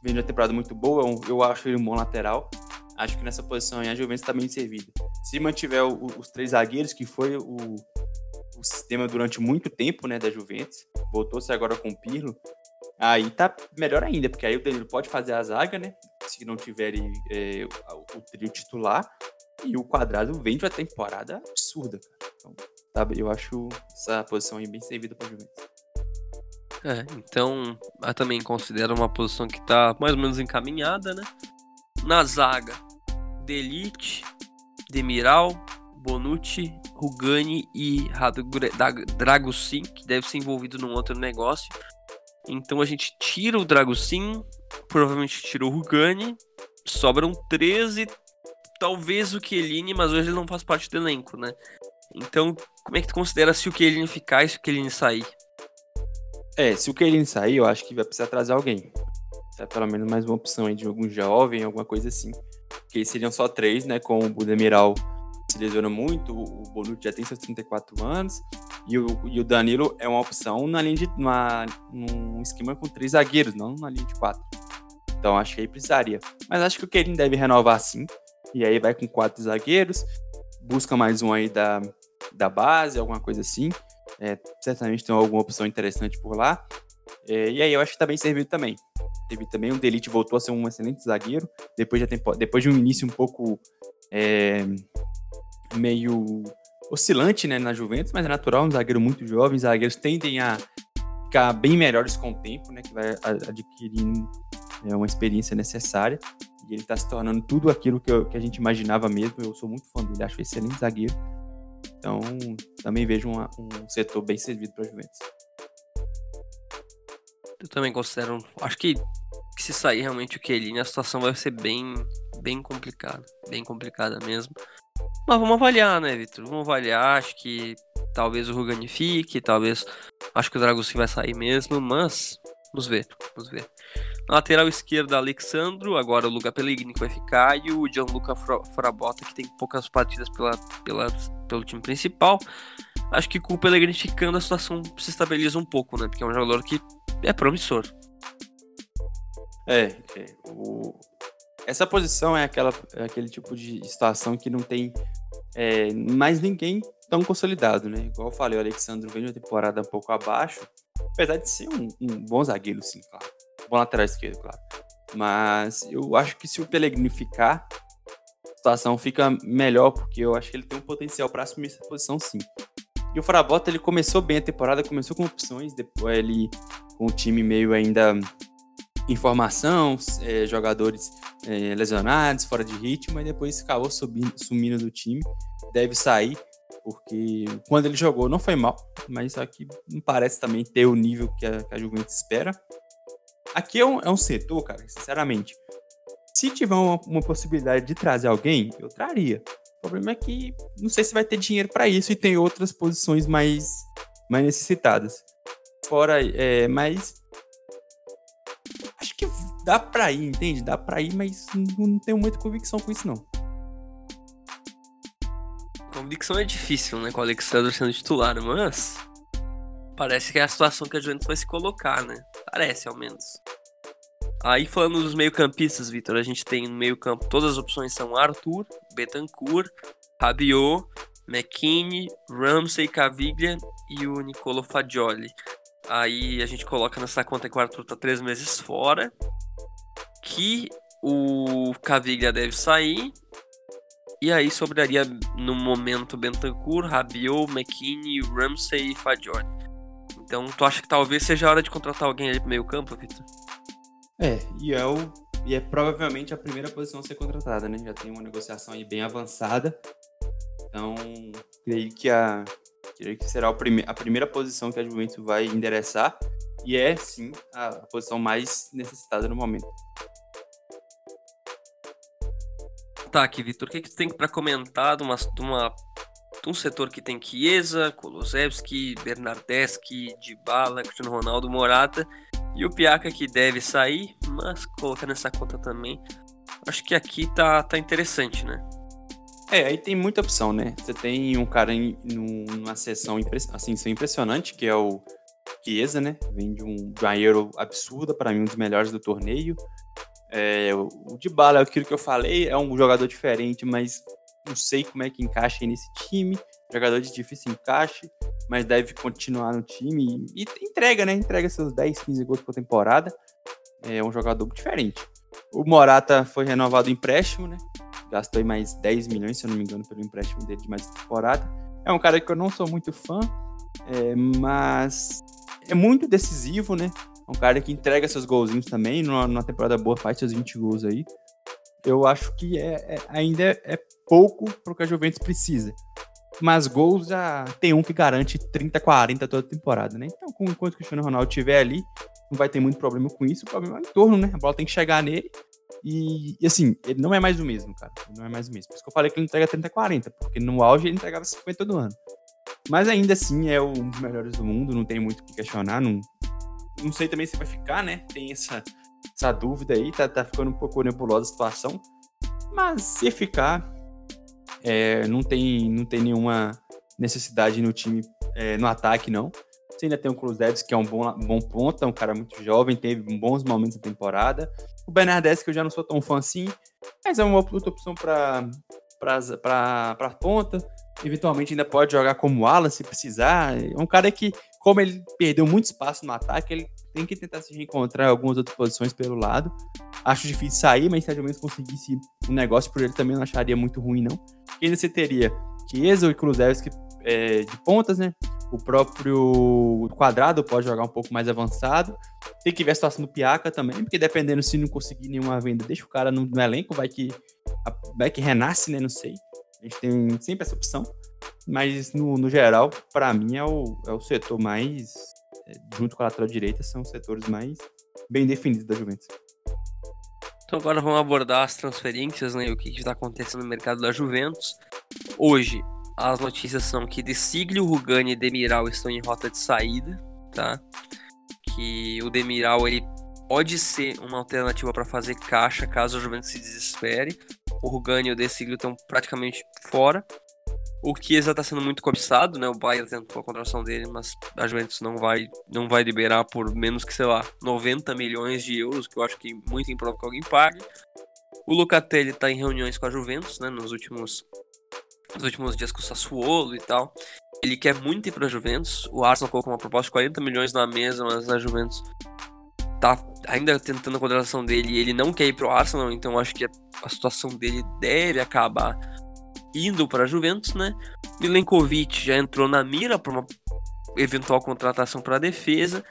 vem de uma temporada muito boa, eu, é eu acho ele um bom lateral. Acho que nessa posição a Juventus está bem servida. Se mantiver o, os três zagueiros, que foi o, o sistema durante muito tempo né, da Juventus, voltou-se agora com o Pirlo, aí tá melhor ainda, porque aí o Danilo pode fazer a zaga, né? se não tiverem é, o, trio titular. E o quadrado vem de uma temporada absurda, cara. Então, eu acho essa posição aí bem servida para Juventus. É, então eu também considero uma posição que tá mais ou menos encaminhada, né? Na zaga, Delite, Demiral, Bonucci, Rugani e Dragossin, que deve ser envolvido num outro negócio. Então a gente tira o Dragossin, provavelmente tirou o Rugani, sobram 13, talvez o Chiellini, mas hoje ele não faz parte do elenco, né? Então, como é que tu considera se o Chiellini ficar e se o Chiellini sair? É, se o Chiellini sair, eu acho que vai precisar trazer alguém. É pelo menos mais uma opção aí de algum jovem, alguma coisa assim. Porque seriam só três, né? Com o Budemiral se lesiona muito, o Bonucci já tem seus 34 anos, e o, e o Danilo é uma opção na linha de, numa, num esquema com três zagueiros, não na linha de quatro. Então acho que aí precisaria. Mas acho que o Queirinho deve renovar sim, e aí vai com quatro zagueiros, busca mais um aí da, da base, alguma coisa assim. É, certamente tem alguma opção interessante por lá. É, e aí eu acho que tá bem servido também. Teve também o Delite voltou a ser um excelente zagueiro, depois de, depois de um início um pouco é, meio oscilante né, na Juventus, mas é natural, um zagueiro muito jovem, zagueiros tendem a ficar bem melhores com o tempo, né, que vai adquirindo é, uma experiência necessária, e ele está se tornando tudo aquilo que, eu, que, a gente imaginava mesmo, eu sou muito fã dele, acho excelente zagueiro, então também vejo uma, um setor bem servido para a Juventus. Eu também considero, acho que, que se sair realmente o Chiellini, a situação vai ser bem, bem complicada, bem complicada mesmo. Mas vamos avaliar, né, Vitor? Vamos avaliar. Acho que talvez o Rugani fique, talvez. Acho que o Dragossi vai sair mesmo, mas. Vamos ver, vamos ver. Na lateral esquerda, Alexandro. Agora o Luca Pellegrini vai ficar. E o Gianluca Frabota, que tem poucas partidas pela, pela, pelo time principal. Acho que com o Pellegrini ficando, a situação se estabiliza um pouco, né? Porque é um jogador que é promissor. É, é o, essa posição é, aquela, é aquele tipo de situação que não tem é, mais ninguém tão consolidado, né? Igual eu falei, o Alexandre vem de uma temporada um pouco abaixo, apesar de ser um, um bom zagueiro, sim, claro. Bom lateral esquerdo, claro. Mas eu acho que se o Pellegrini ficar, a situação fica melhor, porque eu acho que ele tem um potencial para assumir essa posição, sim. E o Farabota, ele começou bem a temporada, começou com opções, depois ele com o time meio ainda em formação, é, jogadores é, lesionados, fora de ritmo, e depois acabou subindo, sumindo do time. Deve sair, porque quando ele jogou não foi mal, mas só que não parece também ter o nível que a, que a Juventus espera. Aqui é um, é um setor, cara, sinceramente. Se tiver uma, uma possibilidade de trazer alguém, eu traria. O problema é que não sei se vai ter dinheiro para isso e tem outras posições mais, mais necessitadas. Fora, é, mas acho que dá pra ir, entende? Dá pra ir, mas não tenho muita convicção com isso, não. Convicção é difícil, né? Com o Alexandre sendo titular, mas parece que é a situação que a Juventus vai se colocar, né? Parece, ao menos. Aí falando dos meio-campistas, Vitor, a gente tem no meio-campo todas as opções são Arthur, Betancourt, Rabiot, McKinney, Ramsey, Caviglia e o Nicolo Fagioli. Aí a gente coloca nessa conta que o Arthur tá três meses fora, que o Caviglia deve sair, e aí sobraria no momento Bentancur, Rabiot, McKinney, Ramsey e Fagioli. Então tu acha que talvez seja a hora de contratar alguém ali pro meio campo, Vitor? É, e é, o, e é provavelmente a primeira posição a ser contratada, né? Já tem uma negociação aí bem avançada. Então, creio que a, Creio que será prime a primeira posição que a Juventus vai endereçar e é sim a posição mais necessitada no momento. Tá, aqui, Vitor, o que, que tu tem para comentar de, uma, de, uma, um setor que tem Chiesa, Kolosevski, Bernardeschi, Dybala, Cristiano Ronaldo, Morata e o Piaca que deve sair, mas colocar nessa conta também. Acho que aqui tá, tá interessante, né? É, aí tem muita opção, né? Você tem um cara em, numa sessão assim, impressionante, que é o Chiesa, né? Vem de um, de Euro absurda, para mim, um dos melhores do torneio. É, o Dybala é aquilo que eu falei, é um jogador diferente, mas não sei como é que encaixa aí nesse time. Jogador de difícil encaixe, mas deve continuar no time. E, e entrega, né? Entrega seus 10, 15 gols por temporada. É um jogador diferente. O Morata foi renovado em empréstimo, né? gastou mais 10 milhões, se eu não me engano, pelo empréstimo dele de mais temporada. É um cara que eu não sou muito fã, é, mas é muito decisivo, né? É um cara que entrega seus golzinhos também, numa, numa temporada boa faz seus 20 gols aí. Eu acho que é, é ainda é, é pouco para o que a Juventus precisa. Mas gols já tem um que garante 30, 40 toda temporada, né? Então, enquanto o Cristiano Ronaldo estiver ali, não vai ter muito problema com isso. O problema é o entorno, né? A bola tem que chegar nele e, e, assim, ele não é mais o mesmo, cara. Ele não é mais o mesmo. Por isso que eu falei que ele entrega 30 40, porque no auge ele entregava 50 todo ano. Mas ainda assim é um dos melhores do mundo, não tem muito o que questionar. Não, não sei também se vai ficar, né? Tem essa, essa dúvida aí, tá, tá ficando um pouco nebulosa a situação. Mas se ficar, é, não, tem, não tem nenhuma necessidade no time, é, no ataque, não. Você ainda tem o Cruz que é um bom, bom ponta, um cara muito jovem, teve bons momentos na temporada. O Bernardeschi, que eu já não sou tão fã assim, mas é uma outra opção para ponta. Eventualmente ainda pode jogar como ala se precisar. É um cara que, como ele perdeu muito espaço no ataque, ele tem que tentar se reencontrar em algumas outras posições pelo lado. Acho difícil sair, mas se a Juventus conseguisse um negócio por ele também não acharia muito ruim, não. E ainda você teria Chiesa e Kruzewski é, de pontas, né? O próprio quadrado pode jogar um pouco mais avançado. Tem que ver a situação do Piaca também, porque dependendo se não conseguir nenhuma venda, deixa o cara no, no elenco, vai que, vai que renasce, né? Não sei. A gente tem sempre essa opção. Mas no, no geral, para mim, é o, é o setor mais, junto com a lateral direita, são os setores mais bem definidos da Juventus. Então agora vamos abordar as transferências, né? O que está acontecendo no mercado da Juventus. Hoje, as notícias são que De Siglio, Rugani e Demiral estão em rota de saída, tá? Que o Demiral ele pode ser uma alternativa para fazer caixa caso o Juventus se desespere. O Rugani e o De Siglio estão praticamente fora. O Chiesa está sendo muito cobiçado, né? O Bayern tentou a contratação dele, mas a Juventus não vai, não vai liberar por menos que, sei lá, 90 milhões de euros, que eu acho que muito improvável que alguém pague. O Locatelli tá em reuniões com a Juventus, né, nos últimos, nos últimos dias com o Sassuolo e tal. Ele quer muito ir pra Juventus. O Arsenal colocou uma proposta de 40 milhões na mesa, mas a Juventus tá ainda tentando a contratação dele e ele não quer ir pro Arsenal, então acho que a situação dele deve acabar indo para a Juventus, né? Milenkovic já entrou na mira para uma eventual contratação para a defesa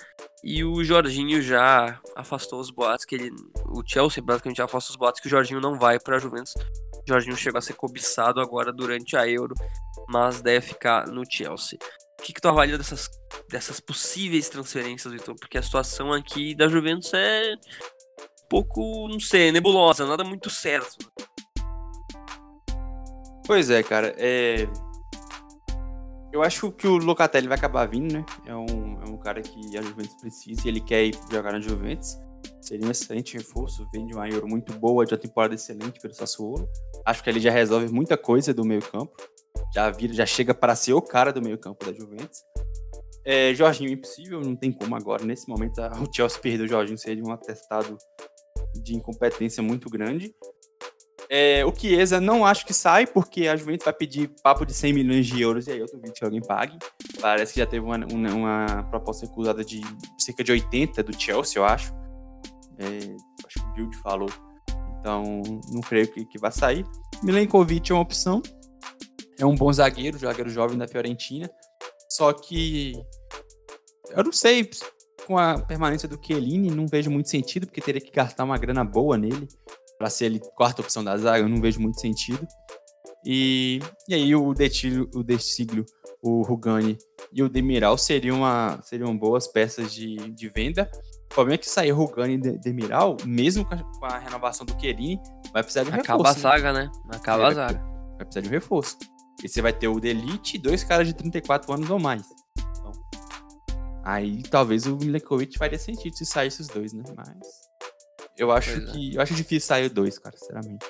e o Jorginho já afastou os boatos que ele, o Chelsea basicamente já afastou os boatos que o Jorginho não vai para a Juventus. O Jorginho chegou a ser cobiçado agora durante a Euro, mas deve ficar no Chelsea. O que, que tu avalia dessas, dessas possíveis transferências, Vitor? Porque a situação aqui da Juventus é um pouco, não sei, nebulosa, nada muito certo. Pois é, cara. É... Eu acho que o Locatelli vai acabar vindo, né? É um, é um cara que a Juventus precisa e ele quer ir jogar na Juventus. Seria um excelente reforço. Vem de uma Euro muito boa, de uma temporada excelente pelo Sassuolo. Acho que ele já resolve muita coisa do meio campo. Já vira, já chega para ser o cara do meio campo da Juventus. É, Jorginho impossível, não tem como agora. Nesse momento, o Chelsea perdeu o Jorginho seria um atestado de incompetência muito grande. É, o Chiesa não acho que sai, porque a Juventus vai pedir papo de 100 milhões de euros, e aí eu duvido que alguém pague. Parece que já teve uma, uma, uma proposta recusada de cerca de 80 do Chelsea, eu acho. É, acho que o Build falou. Então, não creio que, que vai sair. Milenkovic é uma opção. É um bom zagueiro, zagueiro jovem da Fiorentina. Só que eu não sei, com a permanência do Chiellini, não vejo muito sentido, porque teria que gastar uma grana boa nele para ser ele quarta opção da zaga, eu não vejo muito sentido. E, e aí o Detilho, o Desiglio, o Rugani e o Demiral seriam, uma, seriam boas peças de, de venda. O problema é que sair Rugani e Demiral, mesmo com a, com a, renovação do Querini, vai precisar de um Acaba reforço. Acaba a zaga, né? né? Acaba é, a zaga. Vai, precisar de um reforço. E você vai ter o Delite e dois caras de 34 anos ou mais. Então, aí talvez o Milenkovic faria sentido se saísse os dois, né? Mas eu acho pois é. que. É. Eu acho difícil sair o 2, cara, sinceramente.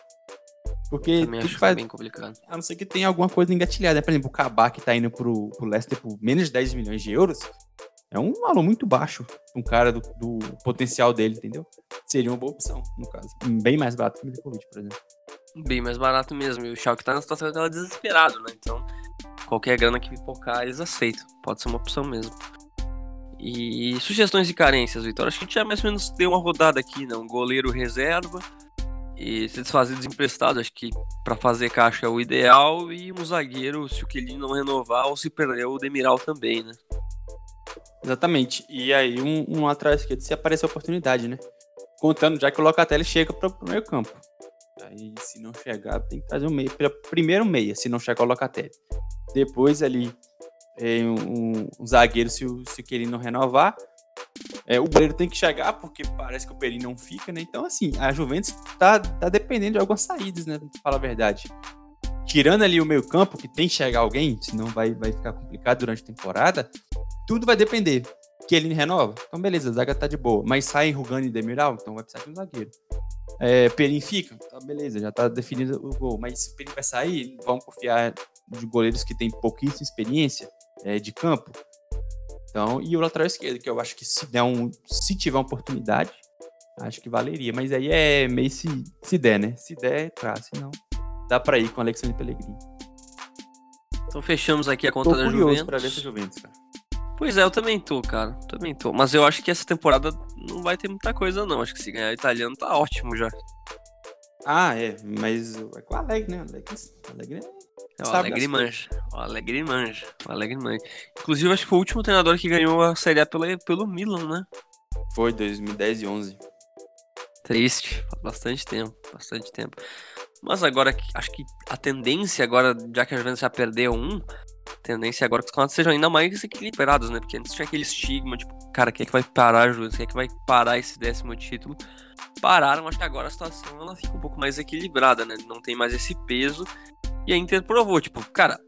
Porque Também tudo faz. bem complicado. A não ser que tenha alguma coisa engatilhada. Né? Por exemplo, o Kabak tá indo pro, pro Leicester por menos de 10 milhões de euros. É um valor muito baixo. Um cara do, do potencial dele, entendeu? Seria uma boa opção, no caso. Bem mais barato que o Milikovic, por exemplo. Bem mais barato mesmo. E o Schalke tá na situação dela desesperado, né? Então, qualquer grana que pipocar, eles aceitam. Pode ser uma opção mesmo. E sugestões de carências, Vitor. Acho que a gente já mais ou menos deu uma rodada aqui, né? Um goleiro reserva e se desfazer desemprestado. Acho que para fazer caixa é o ideal. E um zagueiro, se o Kelly não renovar, ou se perder o Demiral também, né? Exatamente. E aí, um, um atrás esquerdo se aparecer a oportunidade, né? Contando já que o Locatelli chega para o meio campo. Aí, se não chegar, tem que fazer um meio. Primeiro meia, se não chegar o Locatelli. Depois ali, um, um, zagueiro se se o Querini não renovar. É, o goleiro tem que chegar, porque parece que o Perini não fica, né? Então, assim, a Juventus tá, tá dependendo de algumas saídas, né? Pra falar a verdade. Tirando ali o meio campo, que tem que chegar alguém, senão vai, vai ficar complicado durante a temporada, tudo vai depender. Que ele renova? Então, beleza, a zaga tá de boa. Mas sai Rugani e Demiral? Então vai precisar de um zagueiro. É, Perin fica? Tá, beleza, já tá definido o gol. Mas se o Perin vai sair, vamos confiar de goleiros que têm pouquíssima experiência é, de campo. Então, e o lateral esquerdo, que eu acho que se der um, se tiver uma oportunidade, acho que valeria. Mas aí é meio se, se der, né? Se der, traz. Se não, dá para ir com o Alexandre Pellegrini. Então fechamos aqui a conta tô da Juventus. Pra ver essa Juventus, cara. Pois é, eu também tô, cara. Também tô. Mas eu acho que essa temporada não vai ter muita coisa, não. Acho que se ganhar o italiano tá ótimo já. Ah, é. Mas é com o Alegre, né? Alegre, Alegre é o Alegre manja. O Alegre manja. O Alegre manja. Inclusive, acho que foi o último treinador que ganhou a Série A pelo, pelo Milan, né? Foi, 2010 e 11. Triste. Faz bastante tempo. Bastante tempo. Mas agora, acho que a tendência agora, já que a Juventus já perdeu um, a tendência agora é que os campeonatos sejam ainda mais equilibrados, né? Porque antes tinha aquele estigma, tipo, cara, quem é que vai parar a Juventus? Quem é que vai parar esse décimo título? Pararam, acho que agora a situação ela fica um pouco mais equilibrada, né? Não tem mais esse peso e a Inter provou, tipo, cara,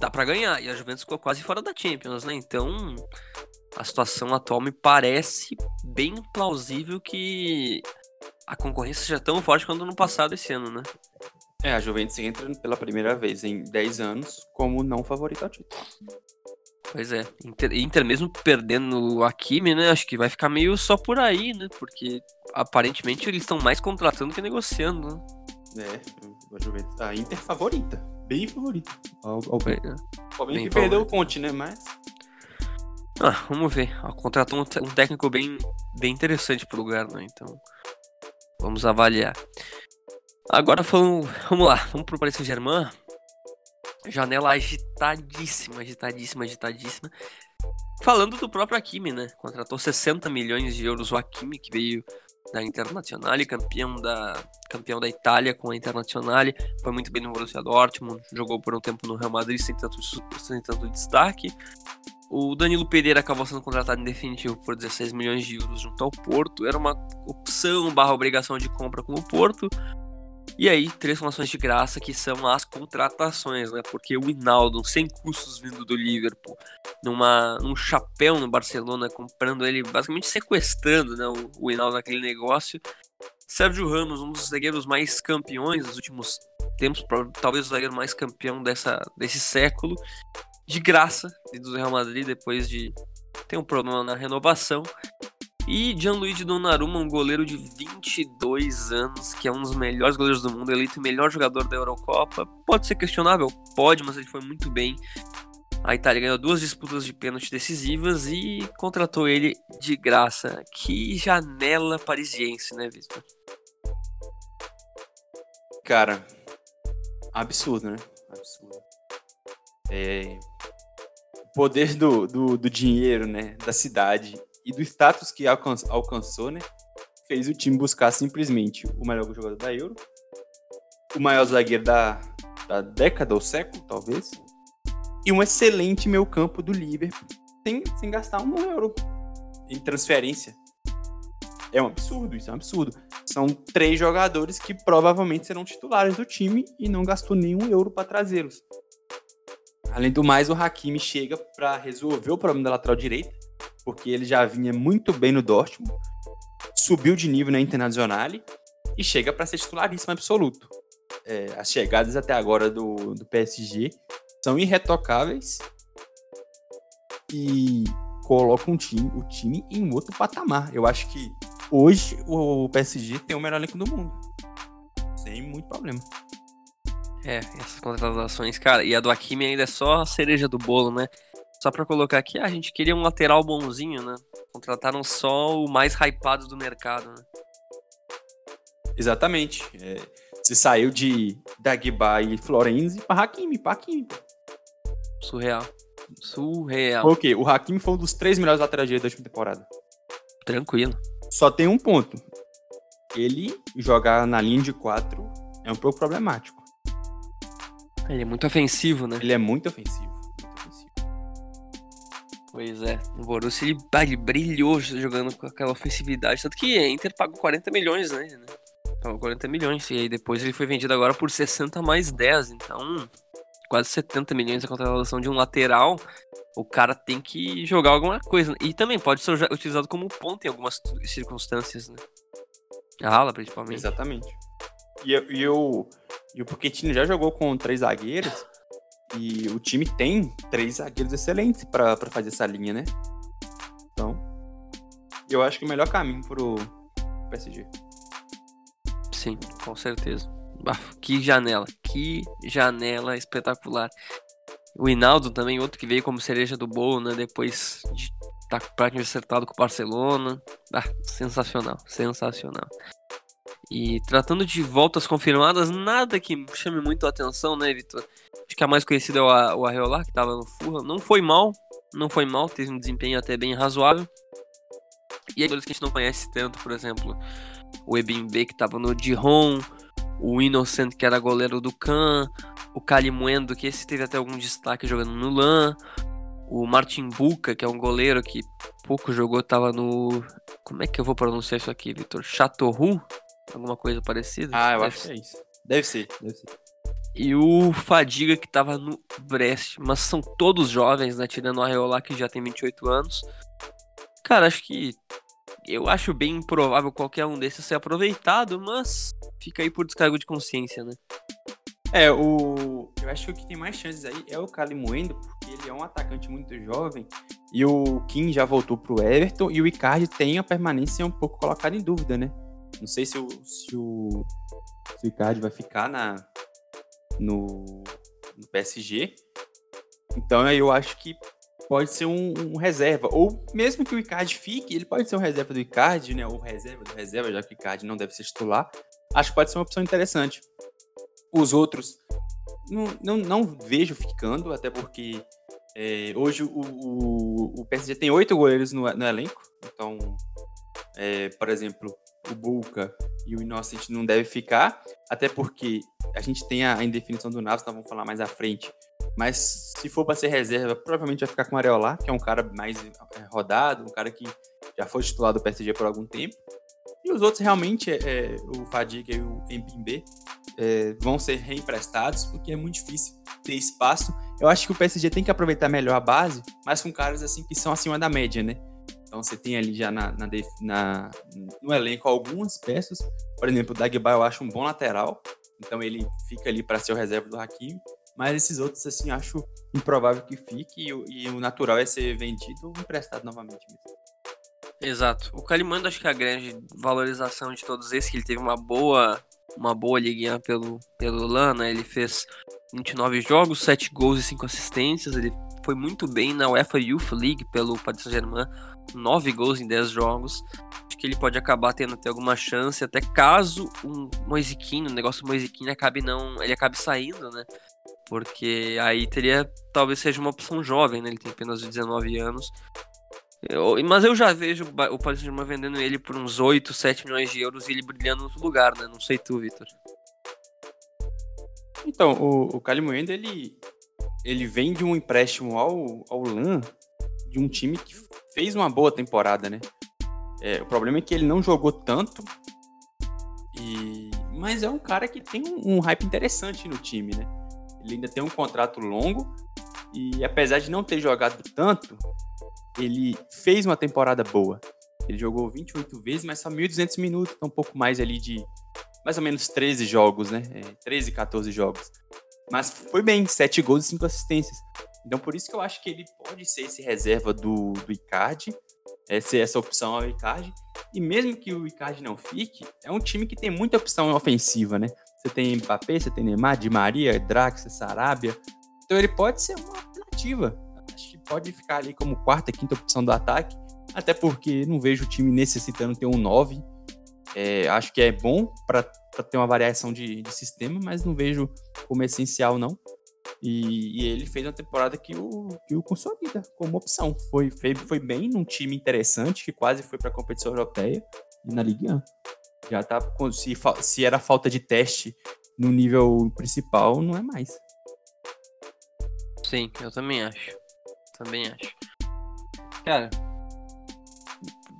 dá para ganhar. E a Juventus ficou quase fora da Champions, né? Então, a situação atual me parece bem plausível que a concorrência seja tão forte quanto no passado esse ano, né? É, a Juventus entra pela primeira vez em 10 anos como não favorito ao título. Pois é, Inter, Inter mesmo perdendo o Hakimi, né? Acho que vai ficar meio só por aí, né? Porque aparentemente eles estão mais contratando que negociando, né? É, a Inter favorita, bem favorita. Ao, ao Bem, bem. né? O bem bem que perdeu o. Conte, né? Mas Ah, vamos ver. Contratou um, um técnico bem, bem interessante pro lugar, né? Então, vamos avaliar. Agora falando, vamos lá, vamos pro Paris Saint-Germain. Janela agitadíssima, agitadíssima, agitadíssima. Falando do próprio Hakimi, né? Contratou 60 milhões de euros o Hakimi, que veio da Internazionale, campeão da, campeão da Itália com a Internazionale. Foi muito bem no Borussia Dortmund, jogou por um tempo no Real Madrid sem tanto, sem tanto destaque. O Danilo Pereira acabou sendo contratado em definitivo por 16 milhões de euros junto ao Porto. Era uma opção barra obrigação de compra com o Porto. E aí, três formações de graça que são as contratações, né? Porque o Hinaldo, sem custos vindo do Liverpool, numa, num chapéu no Barcelona, comprando ele, basicamente sequestrando né, o, Hinaldo naquele negócio. Sérgio Ramos, um dos zagueiros mais campeões dos últimos tempos, talvez o zagueiro mais campeão dessa, desse século, de graça, do Real Madrid, depois de ter um problema na renovação. E Gianluigi Donnarumma, um goleiro de 22 anos, que é um dos melhores goleiros do mundo, eleito melhor jogador da Eurocopa. Pode ser questionável? Pode, mas ele foi muito bem. A Itália ganhou duas disputas de pênalti decisivas e contratou ele de graça. Que janela parisiense, né, Vitor? Cara, absurdo, né? Absurdo. É... O poder do, do, do dinheiro, né? Da cidade e do status que alcan- alcançou, né? Fez o time buscar simplesmente o melhor jogador da Euro, o maior zagueiro da, da década ou século, talvez, e um excelente meio campo do Liverpool, sem, sem gastar um euro em transferência. É um absurdo, isso é um absurdo. São três jogadores que provavelmente serão titulares do time e não gastou nenhum euro para trazê-los. Além do mais, o Hakimi chega para resolver o problema da lateral direita, porque ele já vinha muito bem no Dortmund, subiu de nível na Internazionale e chega para ser titularíssimo absoluto. É, as chegadas até agora do, do PSG são irretocáveis e colocam um time, o time em outro patamar. Eu acho que hoje o PSG tem o melhor elenco do mundo. Sem muito problema. É, essas contratações, cara, e a do Hakimi ainda é só a cereja do bolo, né? Só pra colocar aqui, a gente queria um lateral bonzinho, né? Contrataram só o mais hypado do mercado, né? Exatamente. É, você saiu de Dagba e Florenzi para Hakimi, para Hakimi. Surreal. Surreal. Foi o Hakimi foi um dos três melhores laterais direitos da última temporada. Tranquilo. Só tem um ponto. Ele jogar na linha de quatro é um pouco problemático. Ele é muito ofensivo, né? Ele é. Muito ofensivo. Pois é. O Borussia, ele, ele brilhou jogando com aquela ofensividade. Tanto que a Inter pagou 40 milhões, né? Pagou 40 milhões. E aí depois ele foi vendido agora por 60 mais 10. Então, quase 70 milhões a contratação de um lateral. O cara tem que jogar alguma coisa. E também pode ser utilizado como ponta em algumas circunstâncias, né? A ala, principalmente. Exatamente. E, e, eu, e o Pochettino já jogou com três zagueiros e o time tem três zagueiros excelentes para fazer essa linha, né? Então, eu acho que o melhor caminho pro PSG. Sim, com certeza. Ah, que janela, que janela espetacular. O Hinaldo também, outro que veio como cereja do bolo, né? Depois de estar praticamente acertado com o Barcelona. Ah, sensacional, sensacional. E tratando de voltas confirmadas, nada que chame muito a atenção, né, Vitor? Acho que a mais conhecida é o, o Arreola, que tava no Fulham. Não foi mal, não foi mal, teve um desempenho até bem razoável. E aí, jogadores que a gente não conhece tanto, por exemplo, o Ebimbe, que tava no Dijon, o Innocent, que era goleiro do Can, o Calimuendo, que esse teve até algum destaque jogando no LAN, o Martin Buca, que é um goleiro que pouco jogou, tava no. Como é que eu vou pronunciar isso aqui, Vitor? Chateauroux? Alguma coisa parecida? Ah, eu acho que é isso. Deve ser, deve ser. E o Fadiga, que tava no Brest. Mas são todos jovens, né? Tirando o Arreola, que já tem 28 anos. Cara, acho que. Eu acho bem improvável qualquer um desses ser aproveitado, mas fica aí por descargo de consciência, né? É, o. Eu acho que o que tem mais chances aí é o Calimuendo, porque ele é um atacante muito jovem. E o Kim já voltou pro Everton. E o Icardi tem a permanência um pouco colocada em dúvida, né? Não sei se o, se o, se o Icardi vai ficar na, no, no PSG. Então aí eu acho que pode ser um, um, reserva. Ou mesmo que o Icardi fique, ele pode ser um reserva do Icardi, né? Ou reserva do reserva, já que o Icardi não deve ser titular. Acho que pode ser uma opção interessante. Os outros, não, não, não vejo ficando, até porque é, hoje o, o, o, PSG tem oito goleiros no, no elenco. Então, é, por exemplo, o Bulca e o Innocent não deve ficar, até porque a gente tem a, indefinição do Navas, nós vamos falar mais à frente. Mas se for para ser reserva, provavelmente vai ficar com o Areola, que é um cara mais é, rodado, um cara que já foi titular do PSG por algum tempo. E os outros realmente, é, é o Fadiga e o Mbembe, é, vão ser reemprestados, porque é muito difícil ter espaço. Eu acho que o PSG tem que aproveitar melhor a base, mas com caras assim que são acima da média, né? Então você tem ali já na, na, na no elenco algumas peças. Por exemplo, o Dagba eu acho um bom lateral, então ele fica ali para ser o reserva do Hakimi. Mas esses outros, assim, acho improvável que fique e, e o natural é ser vendido ou emprestado novamente mesmo. Exato. O Calimando acho que é a grande valorização de todos esses, que ele teve uma boa uma boa liguinha pelo, pelo Lana. Ele fez 29 jogos, 7 gols e 5 assistências. Ele foi muito bem na UEFA Youth League pelo Paris Saint-Germain, 9 gols em 10 jogos. Acho que ele pode acabar tendo até alguma chance, até caso um Moisiquinho, o negócio Moisiquinho acabe não, ele acabe saindo, né? Porque aí teria, talvez seja uma opção jovem, né? Ele tem apenas 19 anos. Eu, mas eu já vejo o Paris Saint-Germain vendendo ele por uns 8, 7 milhões de euros e ele brilhando no outro lugar, né? Não sei tu, Vitor. Então, o, o ele, ele vem de um empréstimo ao, ao LAN de um time que fez uma boa temporada, né? É, o problema é que ele não jogou tanto, e mas é um cara que tem um, um hype interessante no time, né? Ele ainda tem um contrato longo e apesar de não ter jogado tanto, ele fez uma temporada boa. Ele jogou 28 vezes, mas só 1.200 minutos, então um pouco mais ali de mais ou menos 13 jogos, né? É, 13, 14 jogos. Mas foi bem, 7 gols e 5 assistências. Então por isso que eu acho que ele pode ser esse reserva do, do Icardi, é, ser essa opção ao Icardi. E mesmo que o Icardi não fique, é um time que tem muita opção ofensiva, né? Você tem Mbappé, você tem Neymar, Di Maria, Drax, Sarabia. Então ele pode ser uma alternativa pode ficar ali como quarta, quinta opção do ataque, até porque não vejo o time necessitando ter um 9. É, acho que é bom para ter uma variação de, de, sistema, mas não vejo como essencial, não. E, e, ele fez uma temporada que o, que o consolida como opção. Foi, foi, foi bem num time interessante, que quase foi para a competição europeia e na Ligue 1. Já tá. Se, se era falta de teste no nível principal, não é mais. Sim, eu também acho. Também acho. Cara,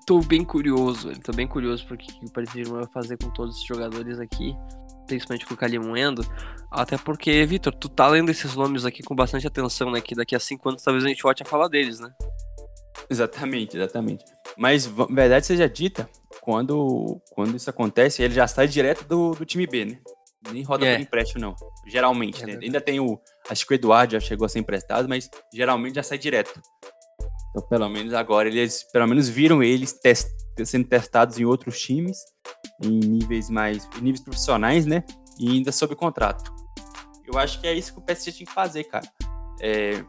tô bem curioso, tô bem curioso porque o Paris Saint-Germain vai fazer com todos esses jogadores aqui, principalmente com o Calimuendo, até porque, Vitor, tu tá lendo esses nomes aqui com bastante atenção, né, que daqui a cinco anos talvez a gente volte a falar deles, né? Exatamente, exatamente. Mas, verdade seja dita, quando, quando isso acontece, ele já sai direto do, do time B, né? Nem roda é. por empréstimo, não. Geralmente, é né? Ainda tem o. Acho que o Eduardo já chegou a ser emprestado, mas geralmente já sai direto. Então, pelo menos agora, eles pelo menos viram eles test, sendo testados em outros times, em níveis mais. Em níveis profissionais, né? E ainda sob contrato. Eu acho que é isso que o PSG tinha que fazer, cara. É,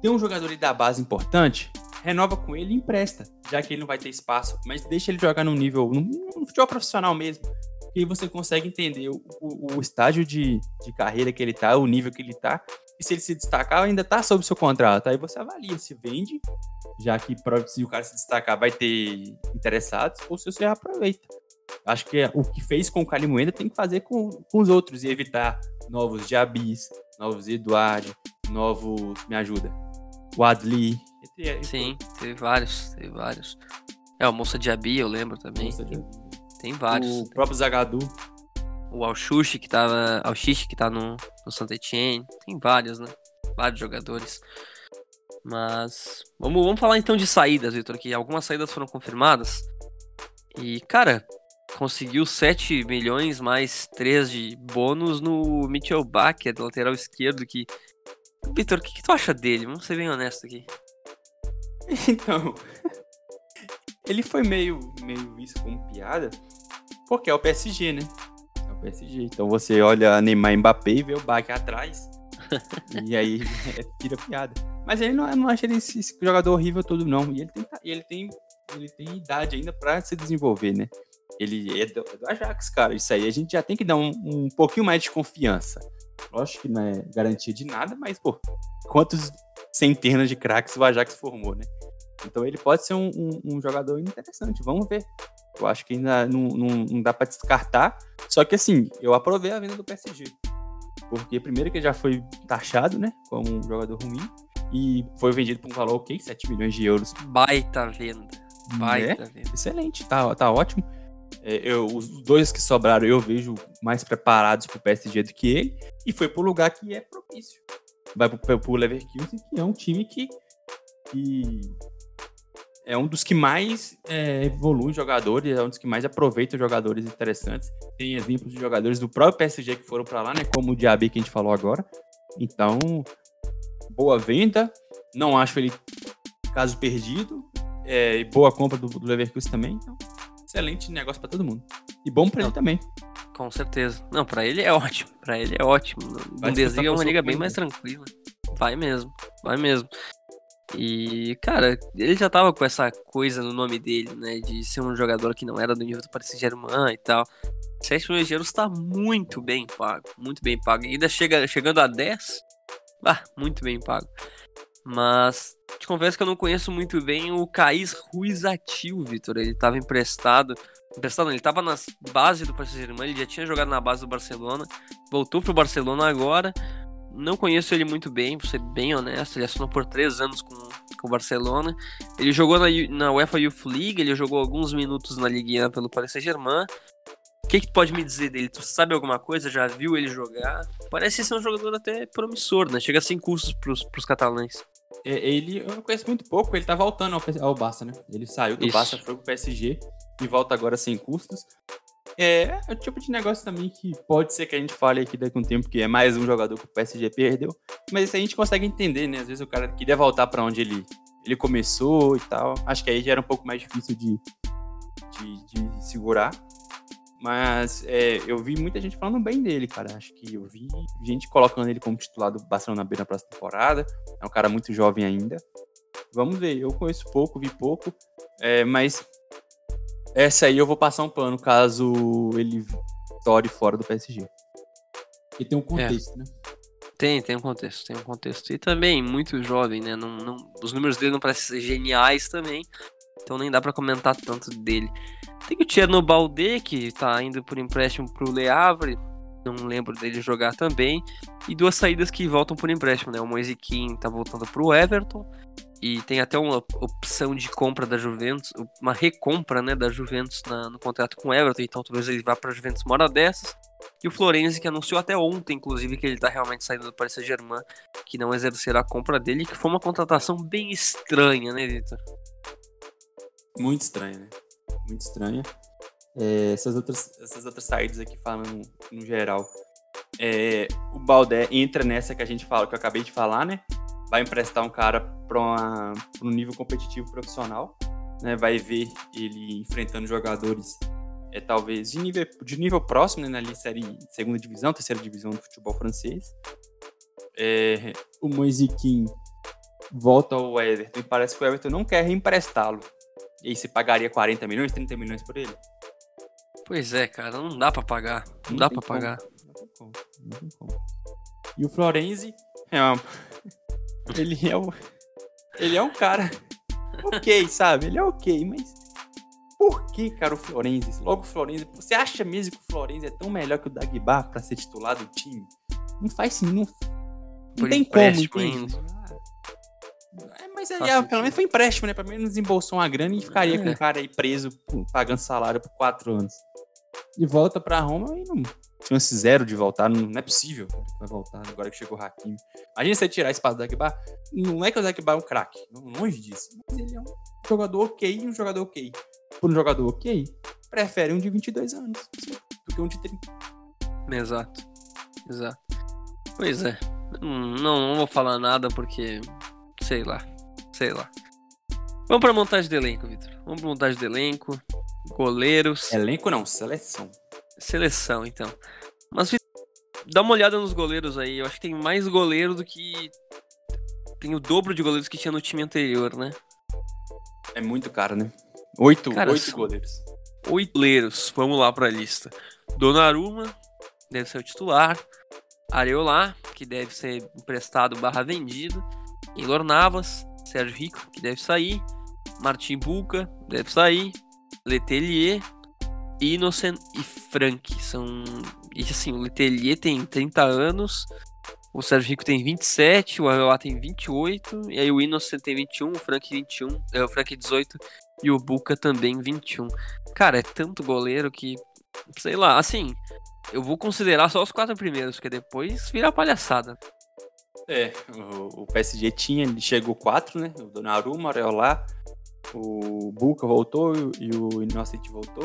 tem um jogador da base importante, renova com ele e empresta, já que ele não vai ter espaço, mas deixa ele jogar num nível, no, no futebol profissional mesmo que aí você consegue entender o, o, o estágio de, de carreira que ele tá, o nível que ele tá, e se ele se destacar, ainda tá sob seu contrato. Aí você avalia se vende, já que se o cara se destacar vai ter interessados, ou se você aproveita. Acho que o que fez com o Calimuenda tem que fazer com, com os outros e evitar novos Jabis, novos Eduardo, novos. Me ajuda. O Adli. Sim, teve vários, teve vários. É, o Moça Diaby, eu lembro também. Moça Diaby. Tem vários. O próprio Zagadu. O Alxuxi, que tá, Alxixi, que tá no, no Santa Etienne. Tem vários, né? Vários jogadores. Mas. Vamos, vamos falar então de saídas, Vitor, que algumas saídas foram confirmadas. E, cara, conseguiu 7 milhões mais 3 de bônus no Mitchell Bach, é do lateral esquerdo, que... Vitor, o que, que, tu acha dele? Vamos ser bem honesto aqui. Então, ele foi meio, meio visto como piada, porque é o PSG, né? É o PSG. Então você olha Neymar Mbappé e vê o Bach atrás, e aí é, tira piada. Mas ele não, não acho ele esse, esse, jogador horrível todo, não. E ele tem, ele tem, ele tem idade ainda para se desenvolver, né? Ele é do, é do, Ajax, cara. Isso aí a gente já tem que dar um, um pouquinho mais de confiança. Lógico que não é garantia de nada, mas, pô, quantos centenas de craques o Ajax formou, né? Então ele pode ser um, um, um jogador interessante, vamos ver. Eu acho que ainda não, não, não dá para descartar. Só que assim, eu aprovei a venda do PSG. Porque primeiro que ele já foi taxado, né? Como um jogador ruim. E foi vendido por um valor, ok, 7 milhões de euros. Baita venda. Baita é, venda. Excelente, tá, tá ótimo. É, eu, os dois que sobraram eu vejo mais preparados pro PSG do que ele. E foi pro lugar que é propício. Vai pro, pro Leverkusen, que é um time que, que é um dos que mais é, evolui jogadores, é um dos que mais aproveita jogadores interessantes. Tem exemplos de jogadores do próprio PSG que foram para lá, né? Como o Diaby que a gente falou agora. Então, boa venda. Não acho ele caso perdido. É, boa compra do, do Leverkusen também. Então, excelente negócio para todo mundo. E bom para ele também. Com certeza. Não, para ele é ótimo. Para ele é ótimo. Bundesliga é uma liga bem mais tranquila. Vai mesmo. Vai mesmo. E, cara, ele já tava com essa coisa no nome dele, né? De ser um jogador que não era do nível do Paris Saint-Germain e tal. 7 milhões de euros tá muito bem pago. Muito bem pago. E ainda chega, chegando a 10, ah, muito bem pago. Mas te confesso que eu não conheço muito bem o Caís Ruiz Atil, Vitor. Ele estava emprestado. Emprestado, ele estava na base do Paris Saint-Germain, ele já tinha jogado na base do Barcelona, voltou pro Barcelona agora. Não conheço ele muito bem, pra ser bem honesto. Ele assinou por três anos com, com o Barcelona. Ele jogou na, na UEFA Youth League, ele jogou alguns minutos na Ligue 1 pelo Paris Saint-Germain. O que, que tu pode me dizer dele? Tu sabe alguma coisa? Já viu ele jogar? Parece ser um jogador até promissor, né? Chega sem custos pros, pros catalães. É, ele, eu conheço muito pouco, ele tá voltando ao, ao Barça, né? Ele saiu do Isso. Barça, foi pro PSG e volta agora sem custos. É, é o tipo de negócio também que pode ser que a gente fale aqui daqui a um tempo que é mais um jogador que o PSG perdeu, mas isso a gente consegue entender, né? Às vezes o cara queria voltar para onde ele, ele começou e tal. Acho que aí já era um pouco mais difícil de, de, de segurar. Mas é, eu vi muita gente falando bem dele, cara. Acho que eu vi gente colocando ele como titular do Barcelona B na próxima temporada. É um cara muito jovem ainda. Vamos ver, eu conheço pouco, vi pouco. É, mas essa aí eu vou passar um pano caso ele tore fora do PSG. E tem um contexto, é. né? Tem, tem um contexto, tem um contexto. E também muito jovem, né? Não, não, os números dele não parecem ser geniais também. Então nem dá para comentar tanto dele. Tem o Tierno Balde, que tá indo por empréstimo pro Le Havre. Não lembro dele jogar também. E duas saídas que voltam por empréstimo, né? O Moise Kean tá voltando pro Everton. E tem até uma opção de compra da Juventus, uma recompra, né, da Juventus na, no contrato com o Everton. Então talvez ele vá pra Juventus uma hora dessas. E o Florenzi, que anunciou até ontem, inclusive, que ele tá realmente saindo do Paris Saint-Germain, que não exercerá a compra dele, que foi uma contratação bem estranha, né, Vitor? Muito estranha, né? muito estranha. É, essas, outras, essas outras saídas aqui falando no geral. É, o Baldé entra nessa que a gente fala, que eu acabei de falar, né? Vai emprestar um cara para um nível competitivo profissional, né? Vai ver ele enfrentando jogadores é talvez de nível, de nível próximo, né, ali série segunda divisão, terceira divisão do futebol francês. É, o Moisiquim volta ao Everton e parece que o Everton não quer reemprestá-lo. E você pagaria 40 milhões, 30 milhões por ele? Pois é, cara, não dá para pagar. Não, não dá para pagar. Não tem como. Não tem como. E o Florenzi é uma... ele é um ele é um cara ok, sabe? Ele é ok, mas por que, cara, o Florenzi? Logo o Florenzi, você acha mesmo que o Florenzi é tão melhor que o Dagba para ser titular do time? Não faz sim, não, não tem como, entende? É, mas é, é, pelo menos foi empréstimo, né? Pelo menos desembolsou uma grana e ficaria é. com o cara aí preso, pagando salário por quatro anos. E volta pra Roma e não. Chance zero de voltar, não, não é possível vai voltar agora que chegou o Hakimi. Imagina você tirar espaço do Dagba. Não é que o Dagba é um craque, longe disso. Mas ele é um jogador ok e um jogador ok. Por um jogador ok, prefere um de 22 anos do que um de 30. Exato. Exato. Pois é. Não, não vou falar nada porque. Sei lá. Sei lá. Vamos pra montagem do elenco, Vitor. Vamos pra montagem do elenco. Goleiros. Elenco não, seleção. Seleção, então. Mas dá uma olhada nos goleiros aí. Eu acho que tem mais goleiro do que. Tem o dobro de goleiros que tinha no time anterior, né? É muito caro, né? Oito, Cara, oito goleiros. Oito goleiros. Vamos lá pra lista. Donnarumma, deve ser o titular. Areola, que deve ser emprestado barra vendido. Keylor Navas, Sérgio Rico, que deve sair. Martin Buca, deve sair. Letelier, Innocent e Frank. São. E assim, o Letelier tem 30 anos. O Sérgio Rico tem 27, o Areola tem 28, e aí o Innocent tem 21, o Frank 21, é, o Frank 18 e o Buca também 21. Cara, é tanto goleiro que, sei lá, assim, eu vou considerar só os quatro primeiros, porque depois vira palhaçada. É, o, o PSG tinha, ele chegou quatro, né? O Donnarumma, o Areola, o Buca voltou e o Innocent voltou.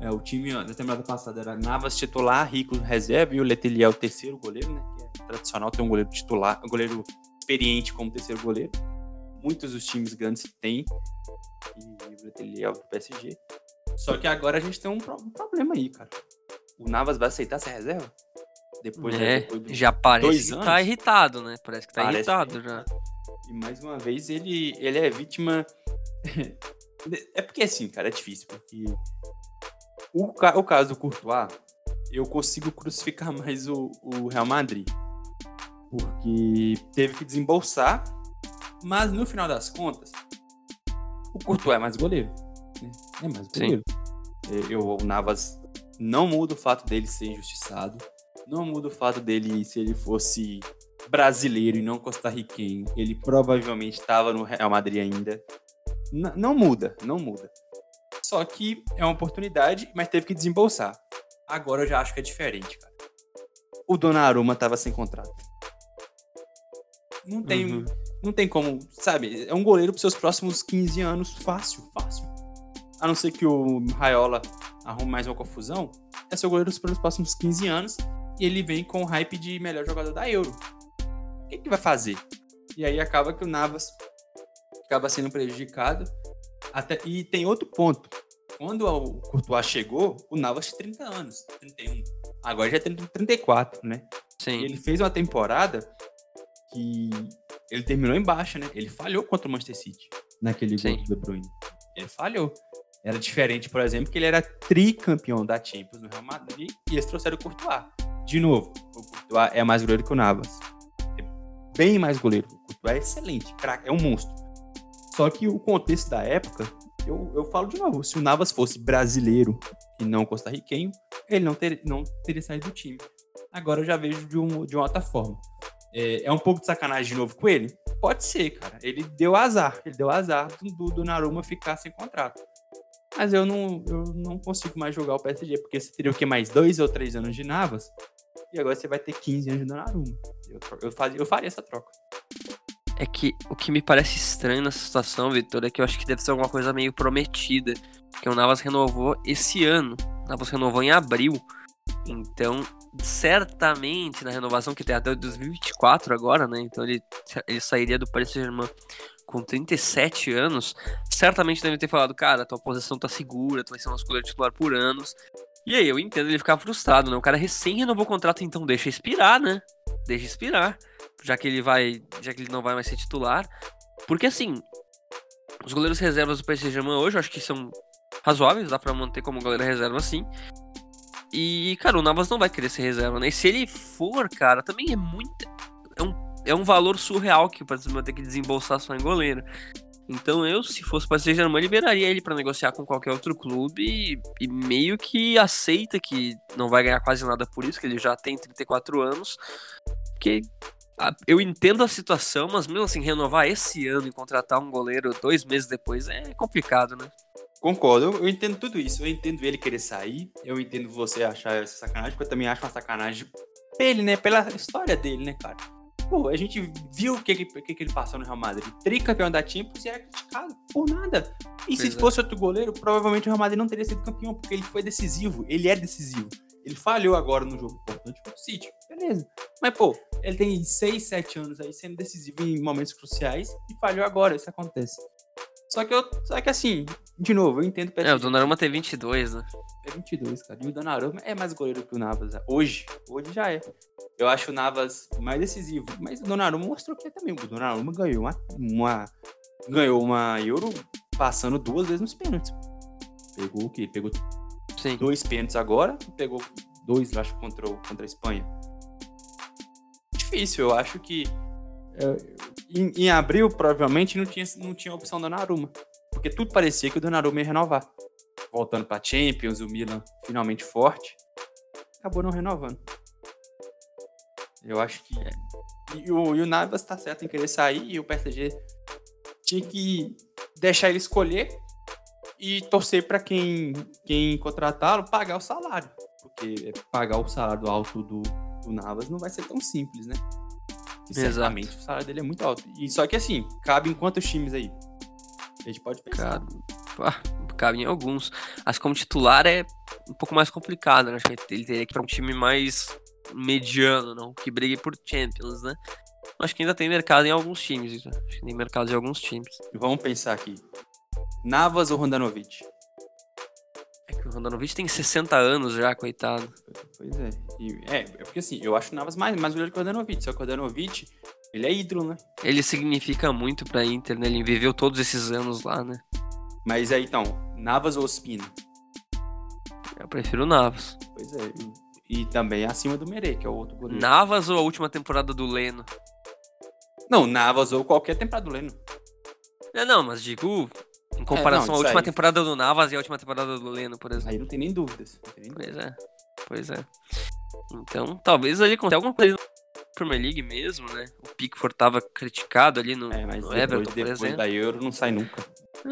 É, o time da temporada passada era Navas titular, Rico reserva e o Letelier é o terceiro goleiro, né? Que é tradicional ter um goleiro titular, um goleiro experiente como terceiro goleiro. Muitos dos times grandes têm. E o Letelier é o PSG. Só que agora a gente tem um, um problema aí, cara o Navas vai aceitar essa reserva? Depois, é, depois já parece que tá anos? tá irritado, né? Parece que tá parece irritado que... já. E mais uma vez ele, ele é vítima. é porque assim, cara, é difícil, porque o, o caso do Courtois, eu consigo crucificar mais o, o Real Madrid. Porque teve que desembolsar, mas no final das contas, o Courtois é mais goleiro. Né? É mais goleiro. Sim. Eu, o Navas não muda o fato dele ser injustiçado. Não muda o fato dele, se ele fosse brasileiro e não costarriquenho, ele provavelmente estava no Real Madrid ainda. N não muda, não muda. Só que é uma oportunidade, mas teve que desembolsar. Agora eu já acho que é diferente, cara. O Donnarumma estava sem contrato. Não tem, uhum. não tem como, sabe? É um goleiro para seus próximos 15 anos fácil, fácil. A não ser que o Raiola arruma mais uma confusão, é seu goleiro pelos próximos 15 anos ele vem com o hype de melhor jogador da Euro. O que, que vai fazer? E aí acaba que o Navas acaba sendo prejudicado. Até, e tem outro ponto. Quando o Courtois chegou, o Navas tinha 30 anos, 31. Agora já tem 34, né? Sim. E ele fez uma temporada que ele terminou embaixo, né? Ele falhou contra o Manchester City naquele Sim. gol do De Bruyne. Ele falhou. Era diferente, por exemplo, que ele era tricampeão da Champions no Real Madrid e eles trouxeram o Courtois. De novo, o Courtois é mais goleiro que o Navas. É bem mais goleiro. O Courtois é excelente, craque, é um monstro. Só que o contexto da época, eu, eu falo de novo, se o Navas fosse brasileiro e não costarriquenho, ele não, ter, não teria saído do time. Agora eu já vejo de, um, de uma outra forma. É, é, um pouco de sacanagem de novo com ele? Pode ser, cara. Ele deu azar. Ele deu azar do, Naruma ficar sem contrato. Mas eu não, eu não consigo mais jogar o PSG, porque você teria o que? Mais dois ou três anos de Navas? E agora você vai ter 15 anos de Donnarumma. Eu, eu, faz, eu faria essa troca. É que o que me parece estranho nessa situação, Vitor, é que eu acho que deve ser alguma coisa meio prometida. Que o Navas renovou esse ano. O Navas renovou em abril. Então, certamente na renovação que tem até 2024 agora, né? Então ele, ele sairia do Paris Saint-Germain com 37 anos, certamente deve ter falado, cara, tua posição tá segura, tu vai ser nosso goleiro titular por anos. E aí eu entendo ele ficar frustrado, né? O cara recém renovou o contrato, então deixa expirar, né? Deixa expirar, já que ele vai, já que ele não vai mais ser titular. Porque assim, os goleiros reservas do PSG hoje, eu acho que são razoáveis, dá para manter como goleiro reserva assim. E, cara, o Navas não vai querer ser reserva, né? E se ele for, cara, também é muito. É um é um valor surreal que o Paris vai ter que desembolsar só em goleiro. Então eu, se fosse para ser Germain, liberaria ele para negociar com qualquer outro clube e, e, meio que aceita que não vai ganhar quase nada por isso, que ele já tem 34 anos. Que eu entendo a situação, mas mesmo assim, renovar esse ano e contratar um goleiro dois meses depois é complicado, né? Concordo, eu, eu entendo tudo isso. Eu entendo ele querer sair, eu entendo você achar essa sacanagem, porque eu também acho uma sacanagem dele, né? Pela história dele, né, cara? Pô, a gente viu o que, que, que ele passou no Real Madrid. Tricampeão da Champions e era criticado por nada. E se Pois é. fosse outro goleiro, provavelmente o Real Madrid não teria sido campeão, porque ele foi decisivo. Ele é decisivo. Ele falhou agora no jogo importante pro City. Beleza. Mas, pô, ele tem 6, 7 anos aí sendo decisivo em momentos cruciais e falhou agora. Isso acontece. Só que eu. Só que assim, de novo, eu entendo o É, o PSG. Donnarumma tem 22, né? É 22, cara. E o Donnarumma é mais goleiro que o Navas. né? Hoje. Hoje já é. Eu acho o Navas mais decisivo. Mas o Donnarumma mostrou que é também. O Donnarumma ganhou uma, uma... Ganhou uma Euro passando duas vezes nos pênaltis. Pegou o quê? Pegou Sim. dois pênaltis agora. e Pegou dois, eu acho, contra, contra a Espanha. Difícil. Eu acho que... é, em, em abril, provavelmente, não tinha, não tinha opção do Donnarumma. Porque tudo parecia que o Donnarumma ia renovar voltando para Champions, o Milan finalmente forte, acabou não renovando. Eu acho que e o, o Navas tá certo em querer sair e o PSG tinha que deixar ele escolher e torcer para quem quem contratá-lo pagar o salário, porque pagar o salário alto do, do Navas não vai ser tão simples, né? E Exato. certamente o salário dele é muito alto. E só que assim, cabe em quantos times aí? A gente pode pensar. Pá, cabe em alguns. Acho que como titular é um pouco mais complicado, né? Acho que ele teria que ir pra um time mais mediano, não? Que brigue por Champions, né? Acho que ainda tem mercado em alguns times. Acho que tem mercado em alguns times. Vamos pensar aqui. Navas ou Rondanovic? É o Rondanovic tem 60 anos já, coitado. Pois é. E, é, é porque assim, eu acho o Navas mais, mais goleiro que o Rondanovic. Só que o Rondanovic, ele é ídolo, né? Ele significa muito pra Inter, né? Ele viveu todos esses anos lá, né? Mas aí então, Navas ou Ospina? Eu prefiro o Navas. Pois é. E, e também acima do Merê, que é o outro goleiro. Navas ou a última temporada do Leno? Não, Navas ou qualquer temporada do Leno. É, não, mas digo em comparação não, à última aí. temporada do Navas e a última temporada do Leno, por exemplo. Aí não tem nem dúvidas. Tem nem dúvidas. Pois é, pois é. Então, talvez ele consiga alguma coisa na Premier League mesmo, né? O Pickford tava criticado ali no, É, mas no depois, Everton, por depois exemplo. da Euro não sai nunca.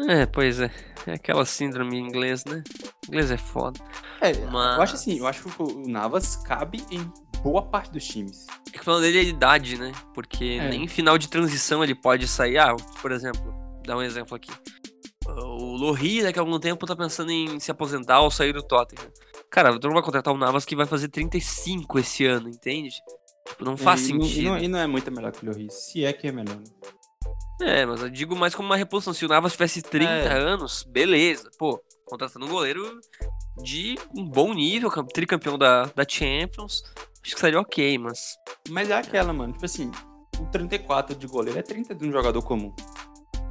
É, pois é. É aquela síndrome em inglês, né? inglês é foda. É, Mas- eu acho assim, eu acho que o Navas cabe em boa parte dos times. É que falando dele é a idade, né? Porque É. nem em final de transição ele pode sair. Ah, por exemplo, dá um exemplo aqui. O Lohri, daqui a algum tempo, tá pensando em se aposentar ou sair do Tottenham. Cara, tu não vai contratar o Navas que vai fazer 35 esse ano, entende? Tipo, não faz e, sentido. E não, e não é muito melhor que o Lloris. Se é que é melhor. né? É, mas eu digo mais como uma reposição. Se o Navas tivesse 30 É. anos, beleza. Pô, contratando um goleiro de um bom nível, cam- tricampeão da, da Champions, acho que seria ok, mas. Mas é aquela, mano. Tipo assim, o 34 de goleiro é 30 de um jogador comum.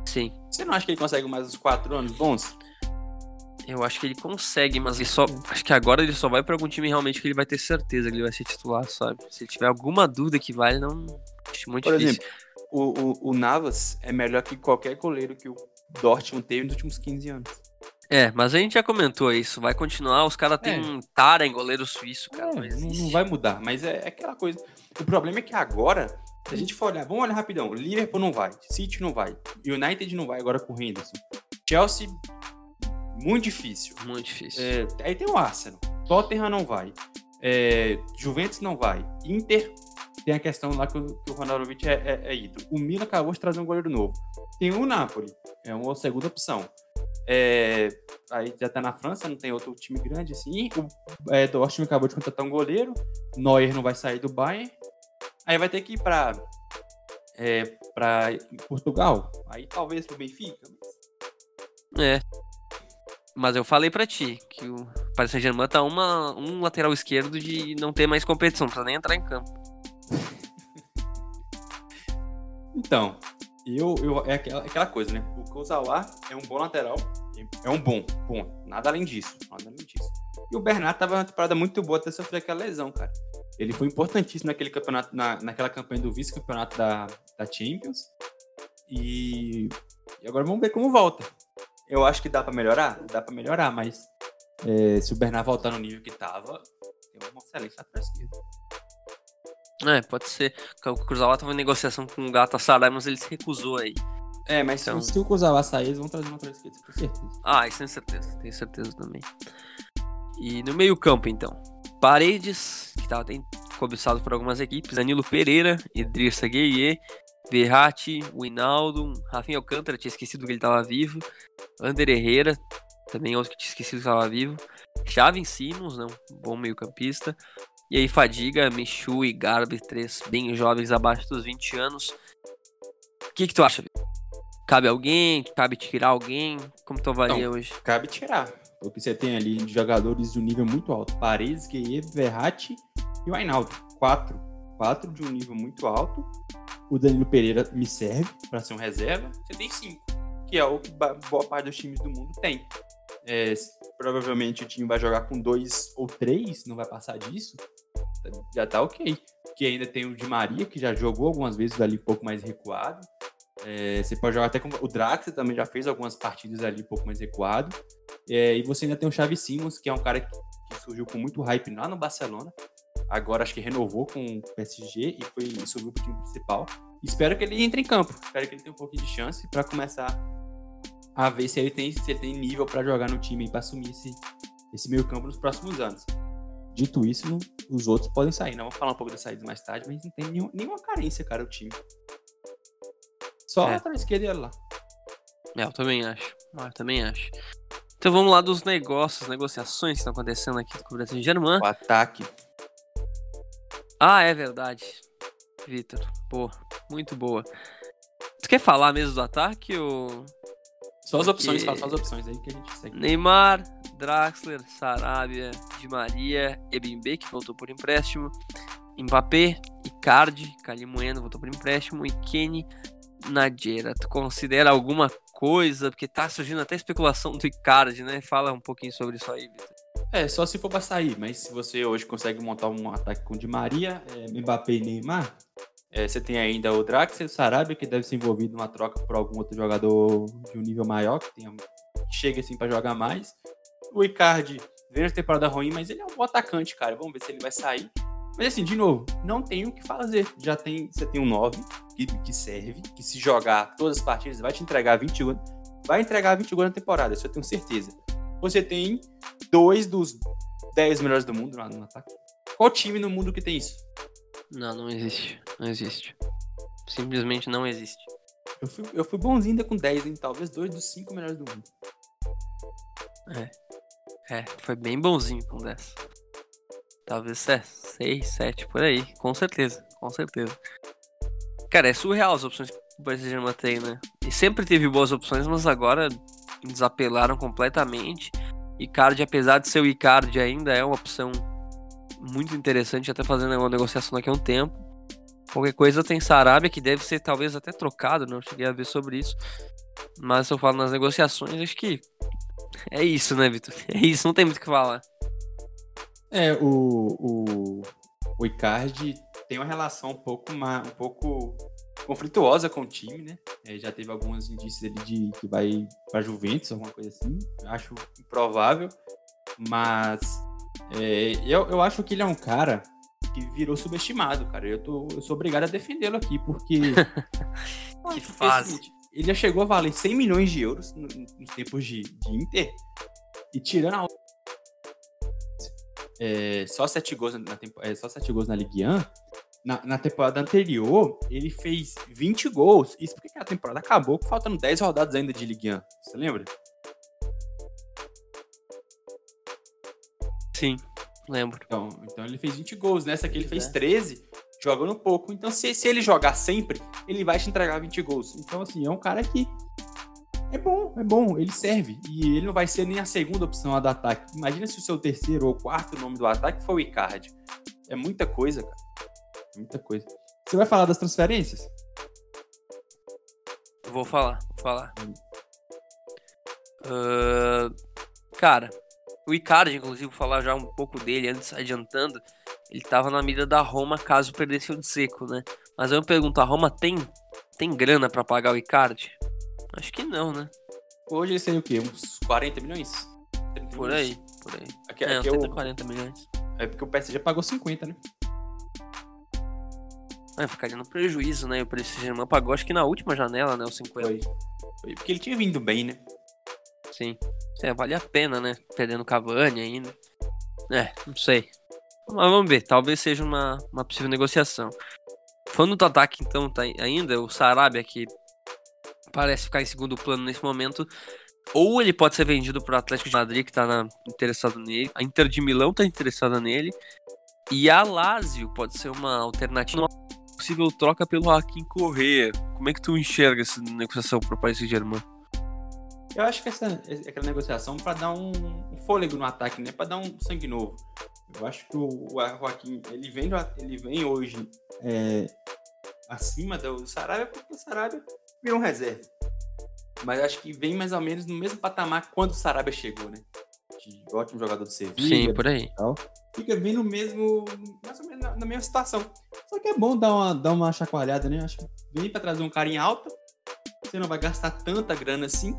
Sim, Você não acha que ele consegue mais uns 4 anos bons? eu acho que ele consegue, mas ele só. Acho que agora ele só vai pra algum time realmente que ele vai ter certeza que ele vai ser titular, sabe? Se ele tiver alguma dúvida que vai, não. Acho muito Por difícil. exemplo, o, o, o Navas é melhor que qualquer goleiro que o Dortmund teve nos últimos 15 anos. É, mas a gente já comentou isso. Vai continuar, os caras têm É. um tara em goleiro suíço, cara. É, não não, vai mudar, mas é, é aquela coisa. O problema é que agora, se a gente for olhar, vamos olhar rapidão. Liverpool não vai, City não vai, United não vai agora com o Henderson. Chelsea, muito difícil. Muito difícil. É, aí tem o Arsenal. Tottenham não vai. É, Juventus não vai. Inter tem a questão lá que o, que o Ronaldovic é, é, é ídolo. O Milan acabou de trazer um goleiro novo. Tem o Napoli, é uma segunda opção. É, aí já tá na França, não tem outro time grande assim. O é, Dortmund acabou de contratar um goleiro. Neuer não vai sair do Bayern. Aí vai ter que ir pra, é, pra Portugal. Aí talvez pro Benfica. É. Mas eu falei pra ti que o Paris Saint-Germain tá uma, um lateral esquerdo de não ter mais competição, precisa nem entrar em campo. Então, eu, eu, é aquela, aquela coisa, né? O Kozawa é um bom lateral, é um bom, bom, nada além disso, nada além disso. E o Bernardo tava uma temporada muito boa até sofrer aquela lesão, cara. Ele foi importantíssimo naquele campeonato, na, naquela campanha do vice-campeonato da, da Champions. E, e agora vamos ver como volta. Eu acho que dá pra melhorar, dá pra melhorar, mas é, se o Bernardo voltar no nível que tava, tem uma excelente lateral esquerda. É, pode ser. O Cruzawa tava em negociação com o Gata Sarai, mas ele se recusou aí. É, mas Então- se, o Kozawa sair, eles vão trazer uma lateral esquerda, com certeza. Ah, isso tenho certeza, tenho certeza também. E no meio campo, então. Paredes, que tava tem cobiçado por algumas equipes. Danilo Pereira, Idrissa Gueye, Verratti, Winaldo, Rafinha Alcântara, tinha esquecido que ele estava vivo. Ander Herrera, também outro que tinha esquecido que estava vivo. Xavi Simons, né, um bom meio campista. E aí Fadiga, Michu e Garbi, três bem jovens abaixo dos 20 anos. O que, que tu acha? Cabe alguém? Cabe tirar alguém? Como tu avalia Não, hoje? Cabe tirar. Porque você tem ali de jogadores de um nível muito alto. Paredes, Gueye, Verratti e o Ainaldo. Quatro. Quatro de um nível muito alto. O Danilo Pereira me serve para ser um reserva. Você tem cinco. Que é o que boa parte dos times do mundo tem. É, provavelmente o time vai jogar com dois ou três, não vai passar disso já tá ok. Que ainda tem o Di Maria, que já jogou algumas vezes ali um pouco mais recuado. É, você pode jogar até com o Drax também já fez algumas partidas ali um pouco mais recuado. É, e você ainda tem o Xavi Simons, que é um cara que, que, surgiu com muito hype lá no Barcelona. Agora acho que renovou com o PSG e foi subiu pro time principal. Espero que ele entre em campo. Espero que ele tenha um pouquinho de chance para começar a ver se ele tem, se ele tem nível para jogar no time para assumir esse, esse meio campo nos próximos anos. Dito isso, não, os outros podem sair. Não vamos falar um pouco da saída mais tarde, mas não tem nenhum, nenhuma carência, cara, o time. Só é. lateral esquerda e ela lá. É, eu também acho. Ah, eu também acho. Então vamos lá dos negócios, negociações que estão acontecendo aqui com o Brasil Germain. O ataque. Ah, é verdade. Vitor. Boa. Muito boa. Tu quer falar mesmo do ataque ou. Só as Porque... opções, fala só as opções aí que a gente segue. Neymar, Draxler, Sarabia, Di Maria, Ebimbe, que voltou por empréstimo, Mbappé, Icardi, Calimoeno voltou por empréstimo e Kenny Nadieira. Tu considera alguma coisa? Porque tá surgindo até especulação do Icardi, né? Fala um pouquinho sobre isso aí, Vitor. É, só se for pra sair, mas se você hoje consegue montar um ataque com Di Maria, é, Mbappé e Neymar, é, você tem ainda o Draxler, o Sarabia, que deve ser envolvido numa troca por algum outro jogador de um nível maior, que tenha, chega assim para jogar mais. O Icardi veio a temporada ruim, mas ele é um bom atacante, cara. Vamos ver se ele vai sair. Mas assim, de novo, não tem o que fazer. Já tem, você tem um 9 que, que serve, que se jogar todas as partidas vai te entregar 20 gols. Vai entregar 20 gols na temporada, isso eu tenho certeza. Você tem dois dos 10 melhores do mundo no ataque. Qual time no mundo que tem isso? Não, não existe. Não existe. Simplesmente não existe. Eu fui, eu fui bonzinho ainda com 10, hein? Talvez dois dos 5 melhores do mundo. É. É, foi bem bonzinho com 10. Talvez 6, 7 por aí, com certeza, com certeza. Cara, é surreal as opções que o Paris Saint-Germain tem, né? E sempre teve boas opções, mas agora desapelaram completamente. Icardi, apesar de ser o Icardi, ainda é uma opção muito interessante, até fazendo uma negociação daqui a um tempo. Qualquer coisa tem Sarabia, que deve ser talvez até trocado, não cheguei a ver sobre isso. Mas se eu falo nas negociações, acho que é isso, né, Vitor? É isso, não tem muito o que falar. É, o, o, o Icardi tem uma relação um pouco, uma, um pouco conflituosa com o time, né? É, já teve alguns indícios ali de que vai para Juventus, alguma coisa assim. Acho improvável, mas é, eu, eu acho que ele é um cara que virou subestimado, cara. Eu, tô, eu sou obrigado a defendê-lo aqui, porque. que fase ele já chegou a valer 100 milhões de euros nos tempos de, de Inter. E tirando a. É, só 7 gols na, é, só 7 gols na Ligue 1. Na, na, temporada anterior, ele fez 20 gols. Isso porque a temporada acabou faltando 10 rodadas ainda de Ligue 1. Você lembra? Sim, lembro. Então, então ele fez 20 gols. Nessa aqui ele fez 13 jogando pouco. Então, se, se ele jogar sempre, ele vai te entregar 20 gols. Então, assim, é um cara que é bom, é bom, ele serve. E ele não vai ser nem a segunda opção do ataque. Imagina se o seu terceiro ou quarto nome do ataque for o Icardi. É muita coisa, cara. Muita coisa. Você vai falar das transferências? Vou falar, vou falar. Uh, cara, o Icardi, inclusive, falar já um pouco dele antes, adiantando ele tava na mira da Roma caso perdesse o de seco, né? Mas eu me pergunto, a Roma tem, tem grana para pagar o Icardi? Acho que não, né? Hoje ele seria o quê? Uns 40 milhões? Por milhões? aí, por aí. Aqui, é, aqui 30, eu... 40 milhões. É porque o PSG pagou 50, né? É, ficaria no prejuízo, né? O PSG pagou acho que na última janela, né? Os 50. Foi. Foi porque ele tinha vindo bem, né? Sim. É, vale a pena, né? Perdendo Cavani ainda. É, não sei. Mas vamos ver, talvez seja uma, uma possível negociação. Falando do ataque, então, tá ainda, o Sarabia, que parece ficar em segundo plano nesse momento, ou ele pode ser vendido para o Atlético de Madrid, que está interessado nele, a Inter de Milão está interessada nele, e a Lazio pode ser uma alternativa, uma possível troca pelo Joaquim Correa. Como é que tu enxerga essa negociação para o Paris Saint-Germain? Eu acho que essa aquela negociação para dar um, fôlego no ataque, né? Para dar um sangue novo. Eu acho que o, o Joaquim ele vem, ele vem hoje é, acima do Sarabia porque o Sarabia virou um reserva. Mas acho que vem mais ou menos no mesmo patamar quando o Sarabia chegou, né? De ótimo jogador de Sevilla. Sim, por aí. Tal. Fica bem no mesmo, mais ou menos na, na mesma situação. Só que é bom dar uma, dar uma chacoalhada, né? Acho que vem para trazer um cara em alta. Você não vai gastar tanta grana assim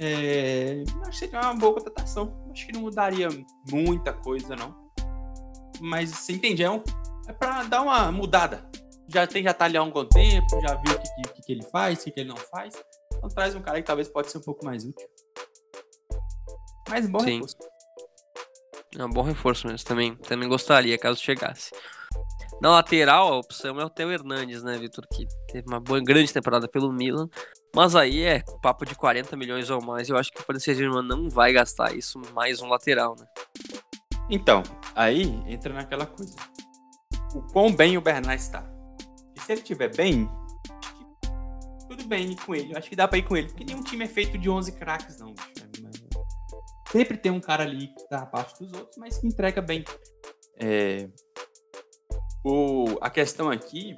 é, acho que seria uma boa contratação. Acho que não mudaria muita coisa, não. Mas você entende, é, um, é pra dar uma mudada. Já tem, já tá ali há um bom tempo, já viu o que, que, que ele faz, o que, que ele não faz. Então traz um cara que talvez pode ser um pouco mais útil. Mas bom Sim. reforço. É um bom reforço mesmo. Também, também gostaria, caso chegasse. Na lateral, a opção é o Theo Hernandes, né, Vitor? Que teve uma boa, grande temporada pelo Milan. Mas aí é papo de 40 milhões ou mais. Eu acho que o Paris Saint-Germain não vai gastar isso mais um lateral, né? Então, aí entra naquela coisa. O quão bem o Bernard está. E se ele estiver bem, tudo bem com ele. Eu acho que dá pra ir com ele. Porque nenhum time é feito de 11 craques, não. Sempre tem um cara ali que tá abaixo dos outros, mas que entrega bem. É... O... A questão aqui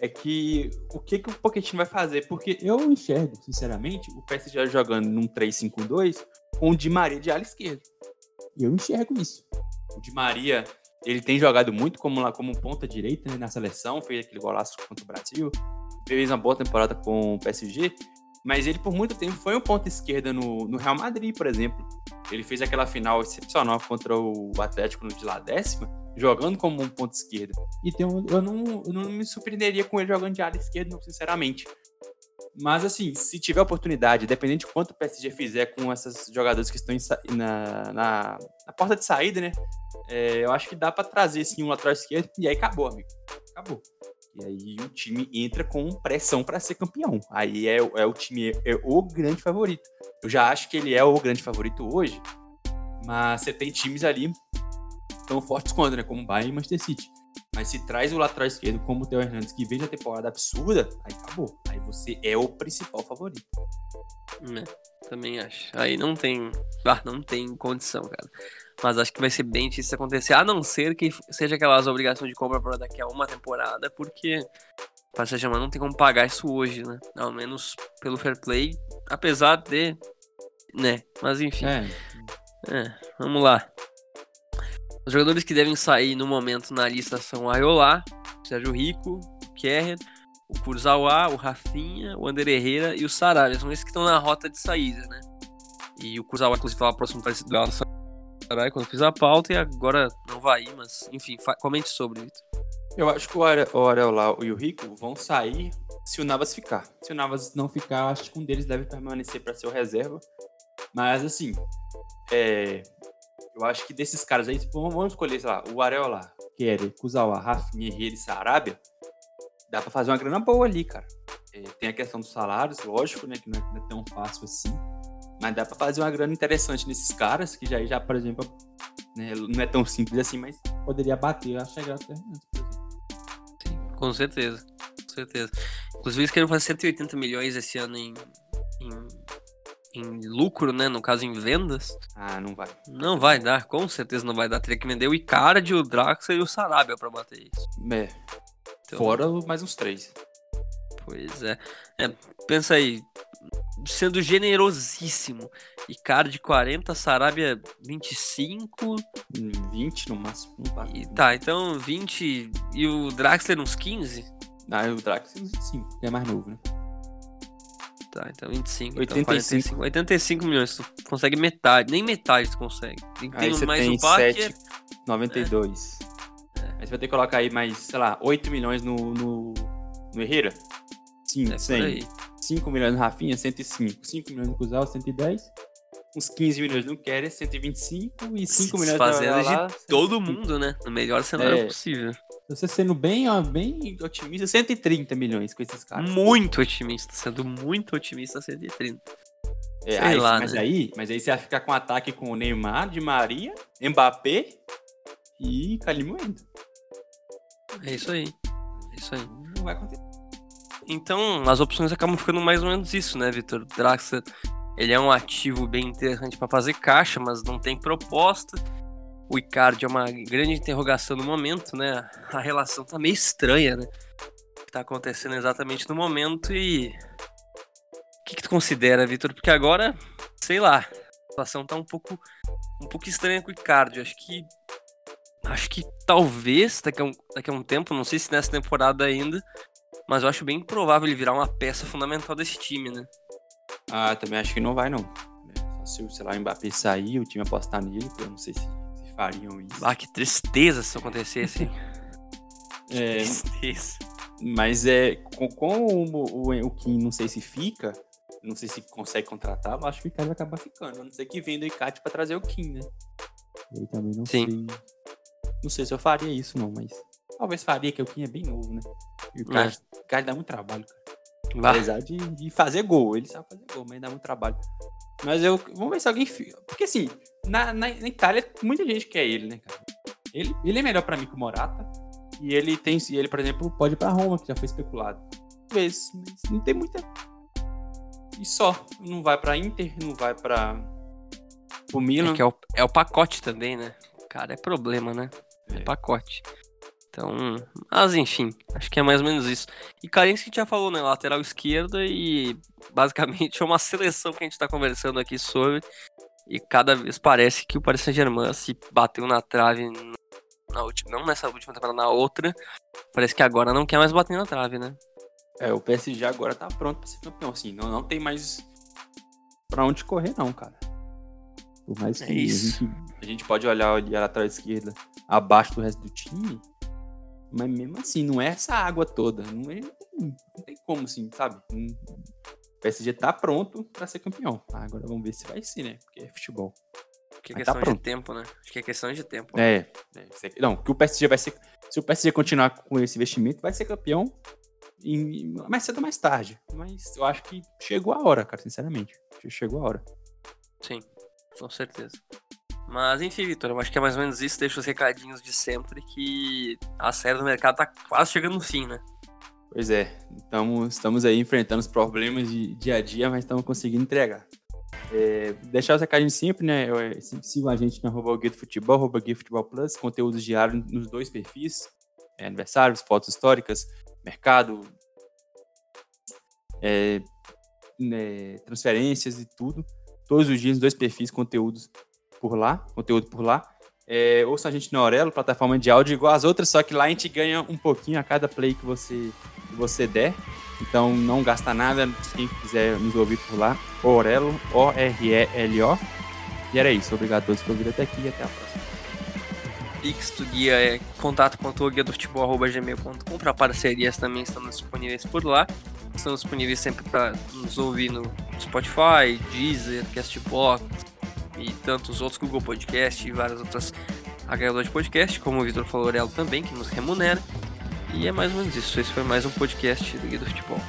é que o que, que o Pochettino vai fazer? Porque eu enxergo, sinceramente, o PSG jogando num 3-5-2 com o Di Maria de ala esquerda. Eu enxergo isso. O Di Maria, ele tem jogado muito como lá como ponta direita né, na seleção, fez aquele golaço contra o Brasil, fez uma boa temporada com o PSG, mas ele por muito tempo foi um ponta esquerda no, no Real Madrid, por exemplo. Ele fez aquela final excepcional contra o Atlético no de lá décima, jogando como um ponto esquerdo. E um, eu, não, eu não me surpreenderia com ele jogando de área esquerda, não, sinceramente. Mas, assim, se tiver oportunidade, dependendo de quanto o PSG fizer com esses jogadores que estão na, na, na porta de saída, né? É, eu acho que dá para trazer, assim, um lateral esquerdo e aí acabou, amigo. Acabou. E aí o time entra com pressão para ser campeão. Aí é, é o time, é o grande favorito. Eu já acho que ele é o grande favorito hoje, mas você tem times ali tão fortes quanto, né? Como Bayern e Manchester City. Mas se traz o lateral esquerdo como o Theo Hernandes, que vem a temporada absurda, aí acabou. Aí você é o principal favorito. É, também acho. Aí não tem. Ah, não tem condição, cara. Mas acho que vai ser bem difícil acontecer, a não ser que seja aquelas obrigações de compra para daqui a uma temporada, porque o Paris Saint-Germain não tem como pagar isso hoje, né? Ao menos pelo fair play, apesar de. Né? Mas enfim. É. É, vamos lá. Os jogadores que devem sair no momento na lista são o Ayolá, o Sérgio Rico, o Kerrer, o Kurzawa, o Rafinha, o Ander Herrera e o Sarabia. São esses que estão na rota de saída, né? E o Kurzawa, inclusive, estava próximo para esse Sarabia quando fiz a pauta e agora não vai ir, mas enfim, comente sobre, Vitor. Eu acho que o Areola e o Rico vão sair se o Navas ficar. Se o Navas não ficar, acho que um deles deve permanecer para ser o reserva. Mas assim, é, eu acho que desses caras aí, vamos escolher, sei lá, o Areola, Kerry, Kuzawa, Rafinha, Herrera e Sarabia, dá pra fazer uma grana boa ali, cara. É, tem a questão dos salários, lógico, né, que não é, é, tão fácil assim, mas dá pra fazer uma grana interessante nesses caras, que já, já por exemplo, né, não é tão simples assim, mas poderia bater a chegada até antes, por exemplo. Sim, com certeza, com certeza. Inclusive, eles querem fazer 180 milhões esse ano em em lucro, né? No caso, em vendas. Ah, não vai. Não vai dar, com certeza não vai dar. Teria que vender o Icardi, o Draxler e o Sarabia pra bater isso. É. Então... Fora mais uns três. Pois é. é. Pensa aí, sendo generosíssimo. Icardi 40, Sarabia 25. 20 no máximo. E, tá, então 20 e o Draxler uns 15? Ah, o Draxler uns 25, é mais novo, né? Tá, então 25. 85. Então 45, 85 milhões. Tu consegue metade. Nem metade tu consegue. Tem, aí tem mais tem um par 7, 92. É. Aí você vai ter que colocar aí mais, sei lá, 8 milhões no, no, no Herrera. Sim, é 100. 5 milhões no Rafinha, 105. 5 milhões no Cusal, 110. uns 15 milhões não querem, 125 e 5 milhões fazendo de todo mundo, né? No melhor cenário é, possível. Você sendo bem, ó, bem otimista, 130 milhões com esses caras. Muito otimista, sendo muito otimista, 130. É, Sei aí, lá, mas né? aí, mas aí você vai ficar com um ataque com o Neymar, de Maria, Mbappé e Calimuendo. É isso aí. É isso aí. Não vai acontecer. Então, as opções acabam ficando mais ou menos isso, né, Vitor? Draxler, ele é um ativo bem interessante para fazer caixa, mas não tem proposta. O Icardi é uma grande interrogação no momento, né? A relação tá meio estranha, né? Que tá acontecendo exatamente no momento e o que, que tu considera, Vitor? Porque agora, sei lá, a situação tá um pouco um pouco estranha com o Icardi. Acho que acho que talvez daqui a, um, daqui a um tempo, não sei se nessa temporada ainda, mas eu acho bem provável ele virar uma peça fundamental desse time, né? Ah, também acho que não vai, não. É, se, sei lá, o Mbappé sair, o time apostar nele, eu não sei se, se fariam isso. Ah, que tristeza se isso acontecesse. que é, tristeza. Mas é, com, com o, o, o Kim, não sei se fica, não sei se consegue contratar, mas acho que o Icardi vai acabar ficando. A não ser que venda o Icate pra trazer o Kim, né? Eu também não Sim. sei. Não sei se eu faria isso, não, mas talvez faria, que o Kim é bem novo, né? E o é. cara dá muito trabalho, cara. Apesar de, de, fazer gol, ele sabe fazer gol, mas dá muito trabalho. Mas eu. Vamos ver se alguém. Porque assim, na, na, na Itália, muita gente quer ele, né, cara? Ele, ele é melhor para mim que o Morata. E ele tem. E ele, por exemplo, pode ir pra Roma, que já foi especulado. Talvez, mas não tem muita. E só. Não vai pra Inter, não vai pra. O Milan. É, é, o, é o pacote também, né? Cara, é problema, né? É, é pacote. Então, mas enfim, acho que é mais ou menos isso. E Carência que já falou, né? Lateral esquerda e basicamente é uma seleção que a gente está conversando aqui sobre. E cada vez parece que o Paris Saint-Germain se bateu na trave na última, não nessa última temporada, na outra. Parece que agora não quer mais bater na trave, né? É, o PSG agora tá pronto para ser campeão, assim. Não, não tem mais para onde correr, não, cara. Por mais é que é a, gente, a gente pode olhar ali a lateral esquerda abaixo do resto do time, mas mesmo assim, não é essa água toda. Não, é, não tem como, assim, sabe? O PSG tá pronto para ser campeão. Ah, agora vamos ver se vai ser, né? Porque é futebol. Que é tá questão tá de tempo, né? Acho que é questão de tempo. É, é. Não, que o PSG vai ser. Se o PSG continuar com esse investimento, vai ser campeão em, mais cedo ou mais tarde. Mas eu acho que chegou a hora, cara, sinceramente. Chegou a hora. Sim, com certeza. Mas enfim, Vitor, eu acho que é mais ou menos isso. Deixa os recadinhos de sempre que a série do mercado tá quase chegando no fim, né? Pois é, então, estamos aí enfrentando os problemas de dia a dia, mas estamos conseguindo entregar. É, deixar os recadinhos sempre, né? Sigam a gente no Guia Futebol, arroba Guia Futebol Plus, conteúdos diários nos dois perfis, é, aniversários, fotos históricas, mercado, é, né, transferências e tudo. Todos os dias, nos dois perfis, conteúdos por lá, conteúdo por lá. É, ouça a gente no Aurelo, plataforma de áudio igual as outras, só que lá a gente ganha um pouquinho a cada play que você, que você der. Então não gasta nada, quem quiser nos ouvir por lá, Orelo, O-R-E-L-O. E era isso, obrigado a todos por ouvir até aqui e até a próxima. Pix do guia é contato.guia do futebol.gmail.com para parcerias também estamos disponíveis por lá. Estamos disponíveis sempre para nos ouvir no Spotify, Deezer, Castbox, e tantos outros, Google Podcast e várias outras agregadores de podcast, como o Vitor falou, também, que nos remunera. E é mais ou menos isso. Esse foi mais um podcast do Guia do Futebol.